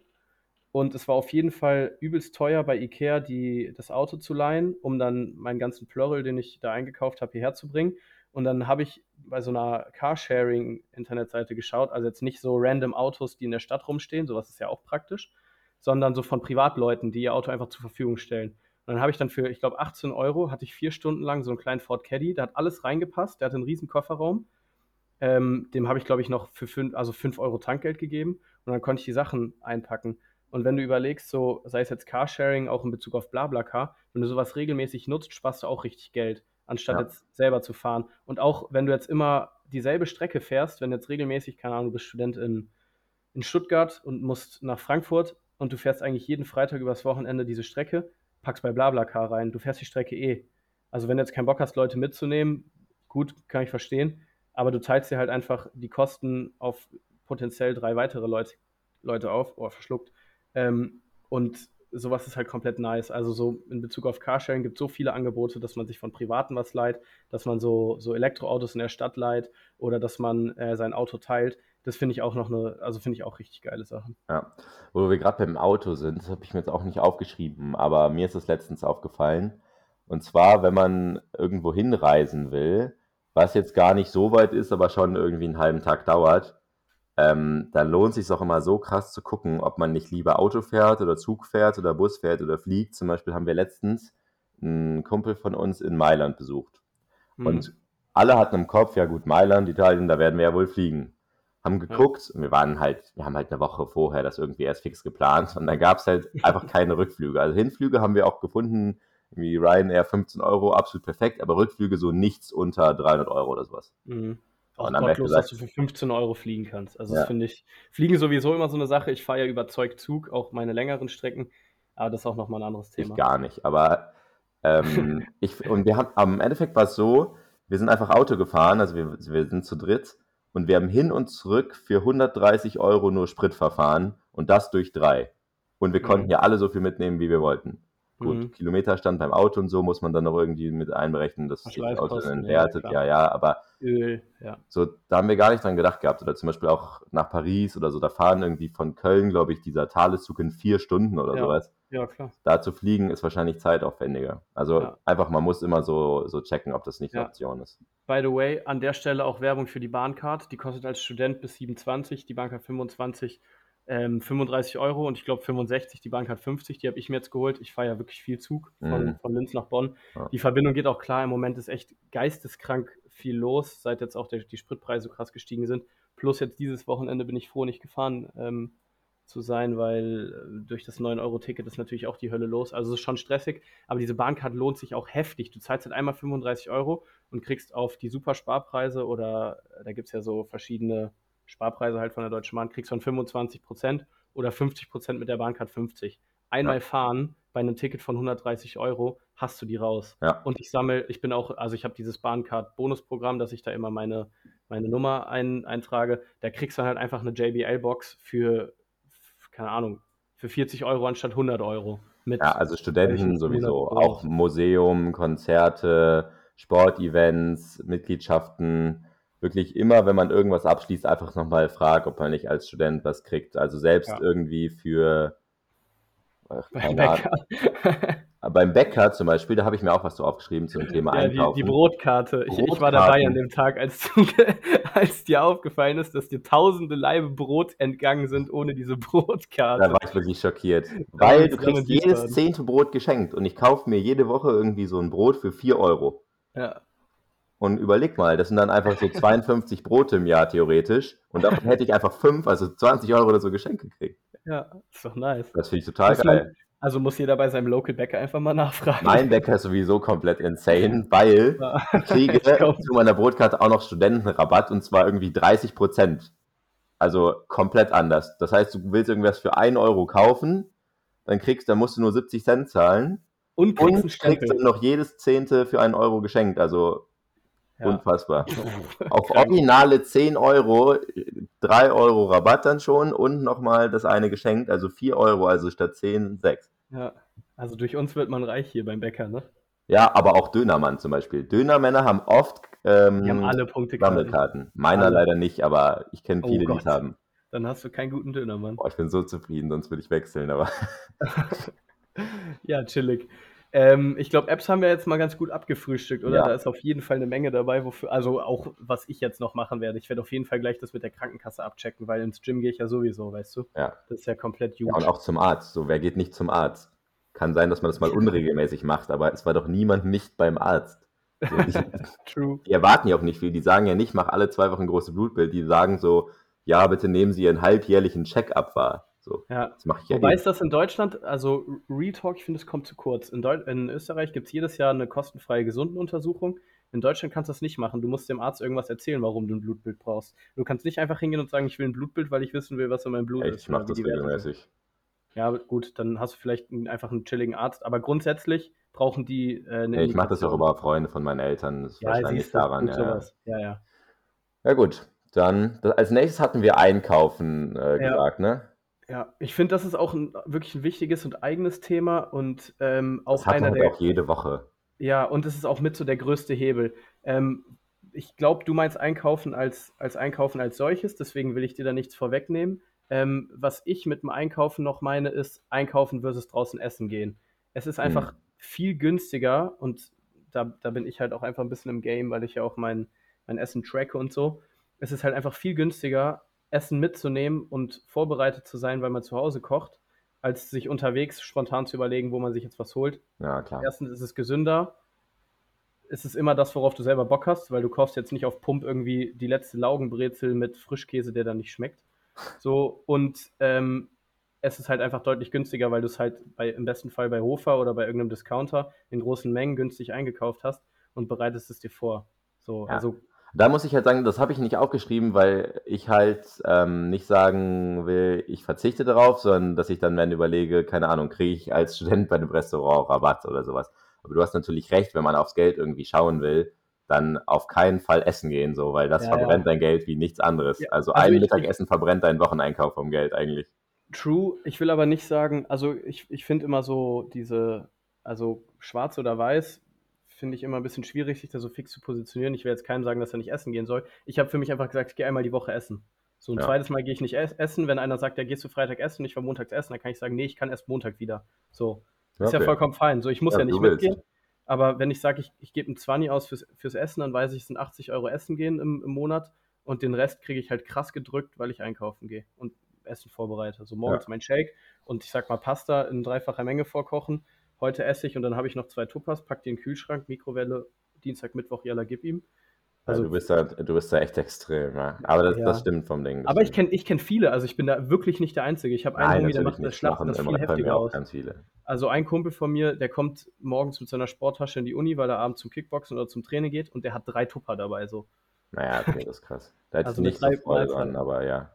Und es war auf jeden Fall übelst teuer bei Ikea, die, das Auto zu leihen, um dann meinen ganzen Plörrel, den ich da eingekauft habe, hierher zu bringen. Und dann habe ich bei so einer Carsharing-Internetseite geschaut, also jetzt nicht so random Autos, die in der Stadt rumstehen, sowas ist ja auch praktisch, sondern so von Privatleuten, die ihr Auto einfach zur Verfügung stellen. Und dann habe ich dann für, ich glaube, 18 Euro, hatte ich vier Stunden lang so einen kleinen Ford Caddy, da hat alles reingepasst, der hatte einen riesen Kofferraum. Ähm, dem habe ich, glaube ich, noch für fünf, also 5 Euro Tankgeld gegeben und dann konnte ich die Sachen einpacken. Und wenn du überlegst, so sei es jetzt Carsharing, auch in Bezug auf BlaBlaCar, wenn du sowas regelmäßig nutzt, sparst du auch richtig Geld, anstatt Ja. jetzt selber zu fahren. Und auch wenn du jetzt immer dieselbe Strecke fährst, wenn du jetzt regelmäßig, keine Ahnung, du bist Student in, in Stuttgart und musst nach Frankfurt und du fährst eigentlich jeden Freitag übers Wochenende diese Strecke, packst bei BlaBlaCar rein, du fährst die Strecke eh. Also wenn du jetzt keinen Bock hast, Leute mitzunehmen, gut, kann ich verstehen, aber du teilst dir halt einfach die Kosten auf potenziell drei weitere Leute, Leute auf, oh, verschluckt. Ähm, und sowas ist halt komplett nice. Also so in Bezug auf Carsharing gibt es so viele Angebote, dass man sich von Privaten was leiht, dass man so, so Elektroautos in der Stadt leiht oder dass man äh, sein Auto teilt. Das finde ich auch noch eine, also finde ich auch richtig geile Sachen. Ja, wo wir gerade beim Auto sind, das habe ich mir jetzt auch nicht aufgeschrieben, aber mir ist es letztens aufgefallen. Und zwar, wenn man irgendwo hinreisen will, was jetzt gar nicht so weit ist, aber schon irgendwie einen halben Tag dauert, ähm, dann lohnt es sich auch immer so krass zu gucken, ob man nicht lieber Auto fährt oder Zug fährt oder Bus fährt oder fliegt. Zum Beispiel haben wir letztens einen Kumpel von uns in Mailand besucht. Mhm. Und alle hatten im Kopf, ja gut, Mailand, Italien, da werden wir ja wohl fliegen. Haben geguckt und wir waren halt, wir haben halt eine Woche vorher das irgendwie erst fix geplant und dann gab es halt einfach keine Rückflüge. Also Hinflüge haben wir auch gefunden, wie Ryanair 15 Euro, absolut perfekt, aber Rückflüge so nichts unter 300 Euro oder sowas. Mhm. Auch gottlos, dass du für 15 Euro fliegen kannst. Also ja. das finde ich, Fliegen sowieso immer so eine Sache. Ich fahre ja überzeugt Zug, auch meine längeren Strecken, aber das ist auch nochmal ein anderes Thema. Ich gar nicht, aber ähm, ich, und wir haben, am Endeffekt war es so, wir sind einfach Auto gefahren, also wir, wir sind zu dritt und wir haben hin und zurück für 130 Euro nur Sprit verfahren und das durch drei. Und wir konnten mhm. ja alle so viel mitnehmen, wie wir wollten. Gut, mhm. Kilometerstand beim Auto und so muss man dann noch irgendwie mit einberechnen, dass das Auto dann entwertet, ja, ja, ja, aber Öl, ja. so, da haben wir gar nicht dran gedacht gehabt. Oder zum Beispiel auch nach Paris oder so, da fahren irgendwie von Köln, glaube ich, dieser Thaleszug in vier Stunden oder ja. sowas. Ja, klar. Da zu fliegen ist wahrscheinlich zeitaufwendiger. Also ja. einfach, man muss immer so, so checken, ob das nicht eine Option ist. By the way, an der Stelle auch Werbung für die Bahncard. Die kostet als Student bis 27, die Bahncard 25 ähm, 35 Euro und ich glaube 65, die Bank hat 50, die habe ich mir jetzt geholt. Ich fahre ja wirklich viel Zug von, mhm. von Linz nach Bonn. Die Verbindung geht auch klar, im Moment ist echt geisteskrank viel los, seit jetzt auch der, die Spritpreise krass gestiegen sind. Plus jetzt dieses Wochenende bin ich froh, nicht gefahren ähm, zu sein, weil äh, durch das 9-Euro-Ticket ist natürlich auch die Hölle los. Also es ist schon stressig, aber diese Bahncard lohnt sich auch heftig. Du zahlst halt einmal 35 Euro und kriegst auf die Supersparpreise oder äh, da gibt es ja so verschiedene Sparpreise halt von der Deutschen Bahn, kriegst von 25 Prozent oder 50 Prozent mit der Bahncard 50. Einmal ja. fahren bei einem Ticket von 130 Euro hast du die raus. Ja. Und ich sammle, ich bin auch, also ich habe dieses Bahncard-Bonusprogramm, dass ich da immer meine, meine Nummer ein, eintrage. Da kriegst du halt einfach eine JBL-Box für, keine Ahnung, für 40 Euro anstatt 100 Euro. Mit ja, also Studenten sowieso, auch Museum, Konzerte, Sportevents, Mitgliedschaften wirklich immer, wenn man irgendwas abschließt, einfach nochmal fragt, ob man nicht als Student was kriegt. Also selbst ja. irgendwie für ach, beim Bäcker. beim Bäcker zum Beispiel, da habe ich mir auch was so aufgeschrieben zum Thema ja, Einkaufen. Die, die Brotkarte. Ich, ich, war dabei an dem Tag, als, als dir aufgefallen ist, dass dir tausende Laibe Brot entgangen sind ohne diese Brotkarte. Da war ich wirklich schockiert. Weil du kriegst jedes zehnte Brot geschenkt und ich kaufe mir jede Woche irgendwie so ein Brot für 4 Euro. Ja. Und überleg mal, das sind dann einfach so 52 Brote im Jahr theoretisch. Und davon hätte ich einfach fünf, also 20 Euro oder so Geschenke gekriegt. Ja, ist doch nice. Das finde ich total muss geil. Man, also muss jeder bei seinem Local Bäcker einfach mal nachfragen. Mein Bäcker ist sowieso komplett insane, weil ja, ich kriege ich zu meiner Brotkarte auch noch Studentenrabatt und zwar irgendwie 30 Prozent. Also komplett anders. Das heißt, du willst irgendwas für 1 Euro kaufen, dann kriegst, dann musst du nur 70 Cent zahlen und kriegst, und kriegst dann noch jedes Zehnte für 1 Euro geschenkt. Also ja. Unfassbar. Auf originale 10 Euro, 3 Euro Rabatt dann schon und nochmal das eine geschenkt, also 4 Euro, also statt 10, 6. Ja, also durch uns wird man reich hier beim Bäcker, ne? Ja, aber auch Dönermann zum Beispiel. Dönermänner haben oft ähm, die haben alle Punktekarten. Meiner alle. leider nicht, aber ich kenne oh viele, oh die es haben. Dann hast du keinen guten Dönermann. Boah, ich bin so zufrieden, sonst würde ich wechseln, aber. ja, chillig. Ähm, ich glaube, Apps haben wir jetzt mal ganz gut abgefrühstückt, oder? Ja. Da ist auf jeden Fall eine Menge dabei, wofür, also auch was ich jetzt noch machen werde. Ich werde auf jeden Fall gleich das mit der Krankenkasse abchecken, weil ins Gym gehe ich ja sowieso, weißt du? Ja. Das ist ja komplett huge. Ja, und auch zum Arzt. So, wer geht nicht zum Arzt? Kann sein, dass man das mal unregelmäßig macht, aber es war doch niemand nicht beim Arzt. So, ich, True. Die erwarten ja auch nicht viel. Die sagen ja nicht, mach alle zwei Wochen ein großes Blutbild. Die sagen so, ja, bitte nehmen Sie Ihren halbjährlichen Check-up wahr. So, ja. Das mache ich ja Wobei eh. ist das in Deutschland, also Retalk, ich finde, es kommt zu kurz. In, Deu in Österreich gibt es jedes Jahr eine kostenfreie Gesundenuntersuchung. In Deutschland kannst du das nicht machen. Du musst dem Arzt irgendwas erzählen, warum du ein Blutbild brauchst. Du kannst nicht einfach hingehen und sagen, ich will ein Blutbild, weil ich wissen will, was in meinem Blut Echt, ist. Ich mache das regelmäßig. Ja, gut, dann hast du vielleicht einfach einen chilligen Arzt. Aber grundsätzlich brauchen die äh, eine. Ja, ich mache das auch über Freunde von meinen Eltern. Das ist ja, wahrscheinlich daran. Ja. ja, ja. Ja, gut. Dann, als nächstes hatten wir Einkaufen äh, gesagt, ne? Ja, ich finde, das ist auch ein, wirklich ein wichtiges und eigenes Thema und ähm, auch das hat einer der. auch jede Woche. Ja, und es ist auch mit so der größte Hebel. Ähm, ich glaube, du meinst Einkaufen als, als Einkaufen als solches, deswegen will ich dir da nichts vorwegnehmen. Ähm, was ich mit dem Einkaufen noch meine, ist Einkaufen versus draußen essen gehen. Es ist einfach hm. viel günstiger und da, da bin ich halt auch einfach ein bisschen im Game, weil ich ja auch mein, mein Essen tracke und so. Es ist halt einfach viel günstiger, Essen mitzunehmen und vorbereitet zu sein, weil man zu Hause kocht, als sich unterwegs spontan zu überlegen, wo man sich jetzt was holt. Ja, klar. Erstens ist es gesünder. Es ist immer das, worauf du selber Bock hast, weil du kaufst jetzt nicht auf Pump irgendwie die letzte Laugenbrezel mit Frischkäse, der dann nicht schmeckt. So, und ähm, es ist halt einfach deutlich günstiger, weil du es halt bei, im besten Fall bei Hofer oder bei irgendeinem Discounter in großen Mengen günstig eingekauft hast und bereitest es dir vor. So, Ja. also Da muss ich halt sagen, das habe ich nicht aufgeschrieben, weil ich halt ähm, nicht sagen will, ich verzichte darauf, sondern dass ich dann, wenn überlege, keine Ahnung, kriege ich als Student bei einem Restaurant Rabatt oder sowas. Aber du hast natürlich recht, wenn man aufs Geld irgendwie schauen will, dann auf keinen Fall essen gehen, so, weil das Ja, verbrennt dein Geld wie nichts anderes. Ja, also, also ein Mittagessen verbrennt deinen Wocheneinkauf vom Geld eigentlich. True, ich will aber nicht sagen, also ich, ich finde immer so diese, also schwarz oder weiß, finde ich immer ein bisschen schwierig, sich da so fix zu positionieren. Ich will jetzt keinem sagen, dass er nicht essen gehen soll. Ich habe für mich einfach gesagt, ich gehe einmal die Woche essen. So ein Ja. zweites Mal gehe ich nicht ess essen. Wenn einer sagt, ja, gehst du Freitag essen und ich war montags essen, dann kann ich sagen, nee, ich kann erst Montag wieder. So. Ist ja Okay. vollkommen fein. So, ich muss Ja, ja, nicht willst. mitgehen. Aber wenn ich sage, ich, ich gebe einen 20 aus fürs, fürs Essen, dann weiß ich, es sind 80 Euro Essen gehen im, im Monat und den Rest kriege ich halt krass gedrückt, weil ich einkaufen gehe und Essen vorbereite. So morgens mein Shake und ich sag mal Pasta in dreifacher Menge vorkochen. Heute esse ich und dann habe ich noch zwei Tuppas, pack die in den Kühlschrank, Mikrowelle, Dienstag, Mittwoch, Jalla, gib ihm. Also, du, bist da, du bist da echt extrem, ja. Aber das, Ja. das stimmt vom Ding. Aber ich kenne ich kenn viele, also ich bin da wirklich nicht der Einzige. Ich habe einen Homie, der macht das Machen das immer viel heftiger aus. Also ein Kumpel von mir, der kommt morgens mit seiner Sporttasche in die Uni, weil er abends zum Kickboxen oder zum Training geht und der hat drei Tupper dabei. So. Naja, okay, das ist krass. Da hätte Also ich nicht so Mahlzeiten. dran, aber ja.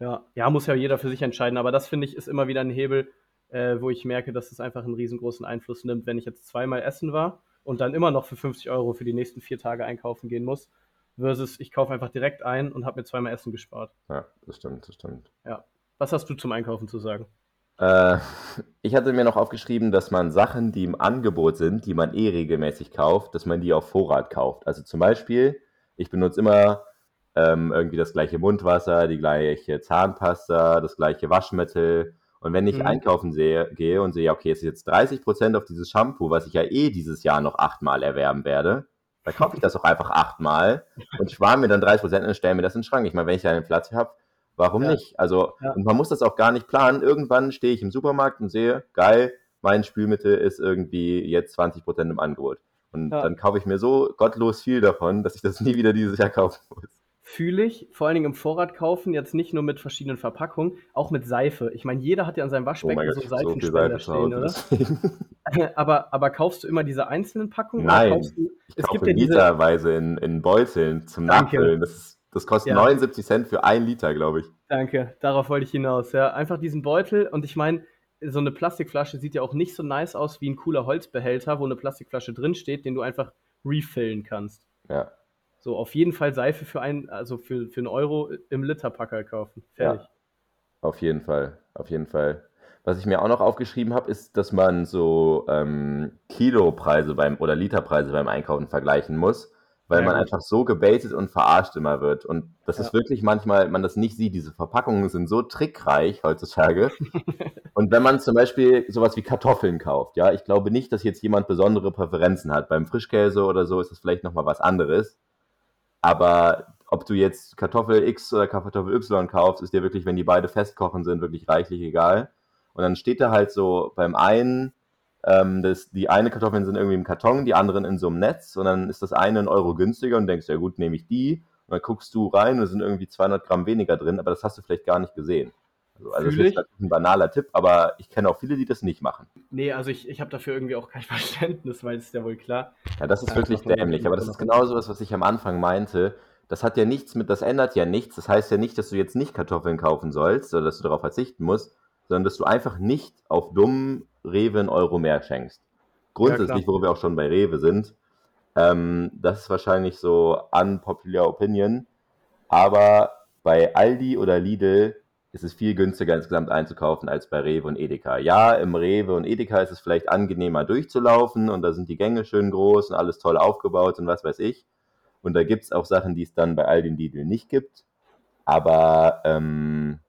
Ja, ja, muss ja jeder für sich entscheiden, aber das finde ich ist immer wieder ein Hebel, äh, wo ich merke, dass es einfach einen riesengroßen Einfluss nimmt, wenn ich jetzt zweimal essen war und dann immer noch für 50 Euro für die nächsten vier Tage einkaufen gehen muss, versus ich kaufe einfach direkt ein und habe mir zweimal Essen gespart. Ja, das stimmt, das stimmt. Was hast du zum Einkaufen zu sagen? Äh, ich hatte mir noch aufgeschrieben, dass man Sachen, die im Angebot sind, die man eh regelmäßig kauft, dass man die auf Vorrat kauft. Also zum Beispiel, ich benutze immer ähm, irgendwie das gleiche Mundwasser, die gleiche Zahnpasta, das gleiche Waschmittel. Und wenn ich Mhm. einkaufen sehe, gehe und sehe, okay, es ist jetzt 30% auf dieses Shampoo, was ich ja eh dieses Jahr noch achtmal erwerben werde, dann kaufe ich das auch einfach achtmal und spare mir dann 30% und stelle mir das in den Schrank. Ich meine, wenn ich da einen Platz habe, warum Ja. nicht? Also, Ja. und man muss das auch gar nicht planen. Irgendwann stehe ich im Supermarkt und sehe, geil, mein Spülmittel ist irgendwie jetzt 20% im Angebot. Und Ja. dann kaufe ich mir so gottlos viel davon, dass ich das nie wieder dieses Jahr kaufen muss. Fühle ich, vor allen Dingen im Vorrat kaufen, jetzt nicht nur mit verschiedenen Verpackungen, auch mit Seife. Ich meine, jeder hat ja an seinem Oh Waschbecken Gott, so einen so Seifenspender Seife zu stehen, oder? aber, aber kaufst du immer diese einzelnen Packungen? Nein, du, Ich es kaufe gibt ja diese, literweise in, in Beuteln zum Danke. Nachfüllen. Das, ist, das kostet Ja. 79 Cent für ein Liter, glaube ich. danke, darauf wollte ich hinaus. Ja, einfach diesen Beutel und ich meine, so eine Plastikflasche sieht ja auch nicht so nice aus wie ein cooler Holzbehälter, wo eine Plastikflasche drin steht, den du einfach refillen kannst. Ja. So, auf jeden Fall Seife für ein, also für, für einen Euro im Literpacker kaufen. Fertig. Auf jeden Fall, auf jeden Fall. Was ich mir auch noch aufgeschrieben habe, ist, dass man so ähm, Kilopreise beim oder Literpreise beim Einkaufen vergleichen muss, weil Sehr man gut. einfach so gebaitet und verarscht immer wird. Und das Ja. ist wirklich manchmal, man das nicht sieht, diese Verpackungen sind so trickreich heutzutage. und wenn man zum Beispiel sowas wie Kartoffeln kauft, ja, ich glaube nicht, dass jetzt jemand besondere Präferenzen hat. Beim Frischkäse oder so ist das vielleicht nochmal was anderes. Aber ob du jetzt Kartoffel X oder Kartoffel Y kaufst, ist dir wirklich, wenn die beide festkochen sind, wirklich reichlich egal. Und dann steht da halt so beim einen, ähm, das, die eine Kartoffeln sind irgendwie im Karton, die anderen in so einem Netz und dann ist das eine ein Euro günstiger und denkst, ja gut, nehme ich die. Und dann guckst du rein und es sind irgendwie 200 Gramm weniger drin, aber das hast du vielleicht gar nicht gesehen. Also, das ist halt ein banaler Tipp, aber ich kenne auch viele, die das nicht machen. Nee, also ich, ich habe dafür irgendwie auch kein Verständnis, weil es ist ja wohl klar. Ja, das ist Ja, wirklich dämlich, aber das ist noch- genauso was, was ich am Anfang meinte. Das hat ja nichts mit, das ändert ja nichts. Das heißt ja nicht, dass du jetzt nicht Kartoffeln kaufen sollst oder dass du darauf verzichten musst, sondern dass du einfach nicht auf dummen Rewe einen Euro mehr schenkst. Grundsätzlich, klar. wo wir auch schon bei Rewe sind, ähm, das ist wahrscheinlich so unpopular opinion, aber bei Aldi oder Lidl ist es viel günstiger insgesamt einzukaufen als bei Rewe und Edeka. Ja, im Rewe und Edeka ist es vielleicht angenehmer durchzulaufen und da sind die Gänge schön groß und alles toll aufgebaut und was weiß ich. Und da gibt es auch Sachen, die es dann bei Aldi und Lidl nicht gibt. Aber ähm,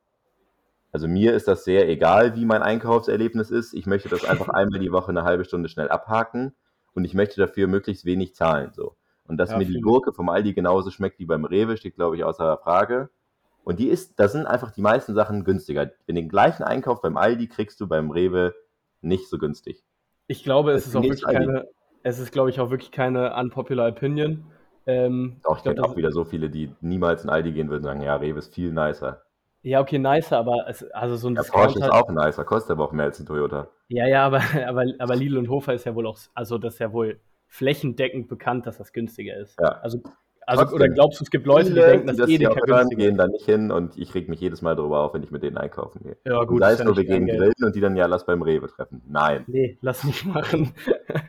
also mir ist das sehr egal, wie mein Einkaufserlebnis ist. Ich möchte das einfach einmal die Woche eine halbe Stunde schnell abhaken und ich möchte dafür möglichst wenig zahlen. So. Und dass Ja, mir die. Gurke vom Aldi genauso schmeckt wie beim Rewe, steht, glaube ich, außer Frage. Und die ist, da sind einfach die meisten Sachen günstiger. In den gleichen Einkauf beim Aldi kriegst du beim Rewe nicht so günstig. Ich glaube, es ist auch wirklich keine, es ist, glaube ich, auch wirklich keine unpopular Opinion. Ähm, auch ich, ich kenne auch wieder so viele, die niemals in Aldi gehen würden und sagen, ja, Rewe ist viel nicer. Ja, okay, nicer, aber es, also so ein ja, Porsche ist auch nicer, kostet aber auch mehr als ein Toyota. Ja, ja, aber, aber, aber Lidl und Hofer ist ja wohl auch, also das ist ja wohl flächendeckend bekannt, dass das günstiger ist. Ja. Also, also oder glaubst du, es gibt Leute, die denken, dass die Edeka günstiger gehen da nicht hin und ich reg mich jedes Mal darüber auf, wenn ich mit denen einkaufen gehe. Ja, gut. Sei es nur, wir gehen grillen und die dann ja lass beim Rewe treffen. Nein. Nee, lass nicht machen.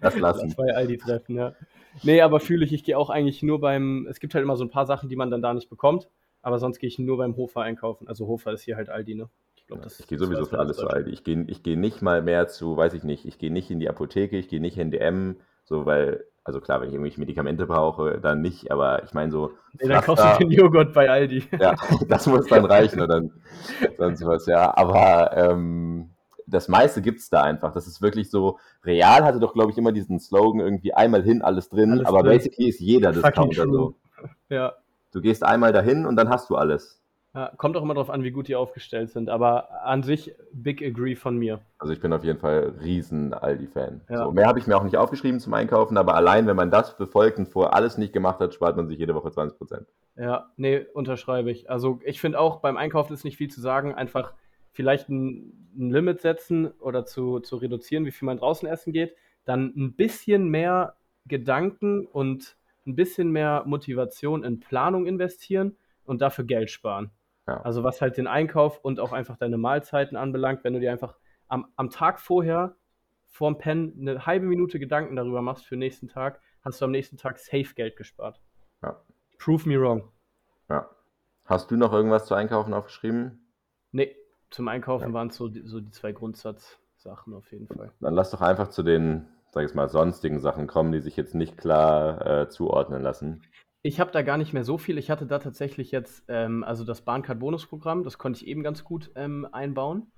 Lass lassen. lass bei Aldi treffen, ja. Nee, aber fühle ich, ich gehe auch eigentlich nur beim, es gibt halt immer so ein paar Sachen, die man dann da nicht bekommt, aber sonst gehe ich nur beim Hofer einkaufen. Also Hofer ist hier halt Aldi, ne? Ich, glaub, das, ich gehe sowieso für alles zu Aldi. Ich gehe ich geh nicht mal mehr zu, weiß ich nicht, ich gehe nicht in die Apotheke, ich gehe nicht in DM, so, weil, also klar, wenn ich irgendwelche Medikamente brauche, dann nicht, aber ich meine so. Nee, dann kaufst du den Joghurt bei Aldi. Ja, das muss dann reichen oder dann sonst was, ja. Aber ähm, das meiste gibt es da einfach. Das ist wirklich so. Real hatte doch, glaube ich, immer diesen Slogan irgendwie einmal hin, alles drin, alles aber drin. basically ist jeder Discounter so. Ja. Du gehst einmal dahin und dann hast du alles. Ja, kommt auch immer darauf an, wie gut die aufgestellt sind, aber an sich Big Agree von mir. Also ich bin auf jeden Fall riesen Aldi-Fan. Ja. So, mehr habe ich mir auch nicht aufgeschrieben zum Einkaufen, aber allein, wenn man das befolgt und vorher alles nicht gemacht hat, spart man sich jede Woche 20 Prozent. Ja, nee, unterschreibe ich. Also ich finde auch, beim Einkaufen ist nicht viel zu sagen, einfach vielleicht ein, ein Limit setzen oder zu, zu reduzieren, wie viel man draußen essen geht, dann ein bisschen mehr Gedanken und ein bisschen mehr Motivation in Planung investieren und dafür Geld sparen. Ja. Also was halt den Einkauf und auch einfach deine Mahlzeiten anbelangt, wenn du dir einfach am, am Tag vorher vorm Pen eine halbe Minute Gedanken darüber machst für den nächsten Tag, hast du am nächsten Tag safe Geld gespart. Ja. Prove me wrong. Ja. Hast du noch irgendwas zu einkaufen aufgeschrieben? Nee, zum Einkaufen ja. waren es so, so die zwei Grundsatzsachen auf jeden Fall. Dann lass doch einfach zu den, sag ich mal, sonstigen Sachen kommen, die sich jetzt nicht klar äh, zuordnen lassen. Ich habe da gar nicht mehr so viel. Ich hatte da tatsächlich jetzt, ähm, also das Bahncard-Bonusprogramm, das konnte ich eben ganz gut ähm, einbauen.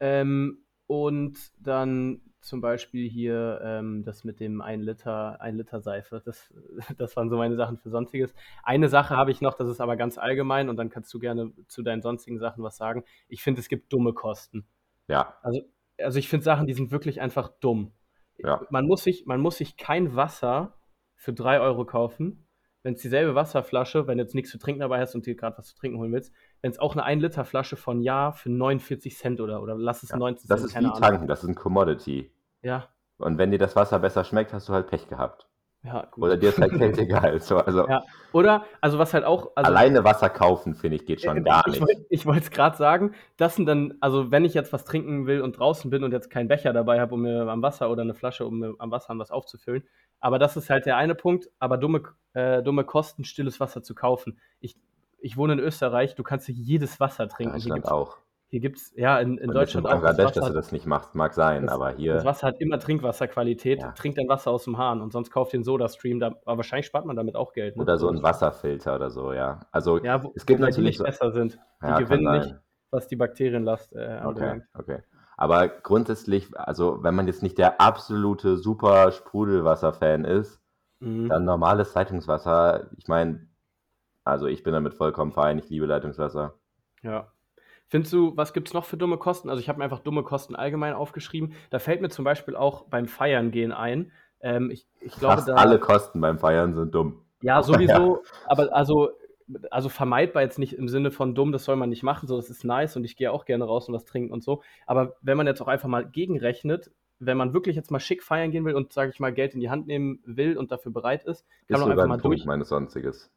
Ähm, und dann zum Beispiel hier ähm, das mit dem 1 Liter, 1 Liter Seife. Das, das waren so meine Sachen für Sonstiges. Eine Sache habe ich noch, das ist aber ganz allgemein und dann kannst du gerne zu deinen sonstigen Sachen was sagen. Ich finde, es gibt dumme Kosten. Ja. Also, also ich finde Sachen, die sind wirklich einfach dumm. Ja. Man, muss sich, man muss sich kein Wasser für 3 Euro kaufen wenn es dieselbe Wasserflasche, wenn du jetzt nichts zu trinken dabei hast und dir gerade was zu trinken holen willst, wenn es auch eine 1 Liter Flasche von Ja für 49 Cent oder, oder lass es ja, 19 das Cent. Das ist wie Ahnung. tanken, das ist ein Commodity. Ja. Und wenn dir das Wasser besser schmeckt, hast du halt Pech gehabt. Ja, gut. Oder dir ist halt Geld egal. So, also ja. Oder, also was halt auch. Also, alleine Wasser kaufen, finde ich, geht schon äh, gar ich, nicht. Ich wollte es gerade sagen, das sind dann, also wenn ich jetzt was trinken will und draußen bin und jetzt keinen Becher dabei habe, um mir am Wasser oder eine Flasche, um mir am Wasser was aufzufüllen. Aber das ist halt der eine Punkt. Aber dumme, äh, dumme Kosten, stilles Wasser zu kaufen. Ich, ich wohne in Österreich, du kannst jedes Wasser trinken. Deutschland auch. Hier gibt es, ja, in, in Deutschland auch. Bangladesch, das dass du das nicht machst, mag sein, das, aber hier. Das Wasser hat immer Trinkwasserqualität. Ja. Trink dein Wasser aus dem Hahn und sonst kauft den Soda-Stream. Da, aber wahrscheinlich spart man damit auch Geld. Ne? Oder so ein Wasserfilter oder so, ja. Also, ja, wo, es gibt natürlich. Die nicht so, besser sind. Die ja, gewinnen nicht, was die Bakterienlast äh, Okay, okay. Aber grundsätzlich, also, wenn man jetzt nicht der absolute super Sprudelwasser-Fan ist, mhm. dann normales Leitungswasser, ich meine, also ich bin damit vollkommen fein, ich liebe Leitungswasser. Ja, Findest du, was gibt es noch für dumme Kosten? Also ich habe mir einfach dumme Kosten allgemein aufgeschrieben. Da fällt mir zum Beispiel auch beim Feiern gehen ein. Ähm, ich, ich glaube, Fast da, alle Kosten beim Feiern sind dumm. Ja, sowieso. ja. Aber also, also vermeidbar jetzt nicht im Sinne von dumm, das soll man nicht machen, so das ist nice und ich gehe auch gerne raus und was trinken und so. Aber wenn man jetzt auch einfach mal gegenrechnet, wenn man wirklich jetzt mal schick feiern gehen will und, sage ich mal, Geld in die Hand nehmen will und dafür bereit ist, kann man einfach mal Punkt durch. meines Sonstiges.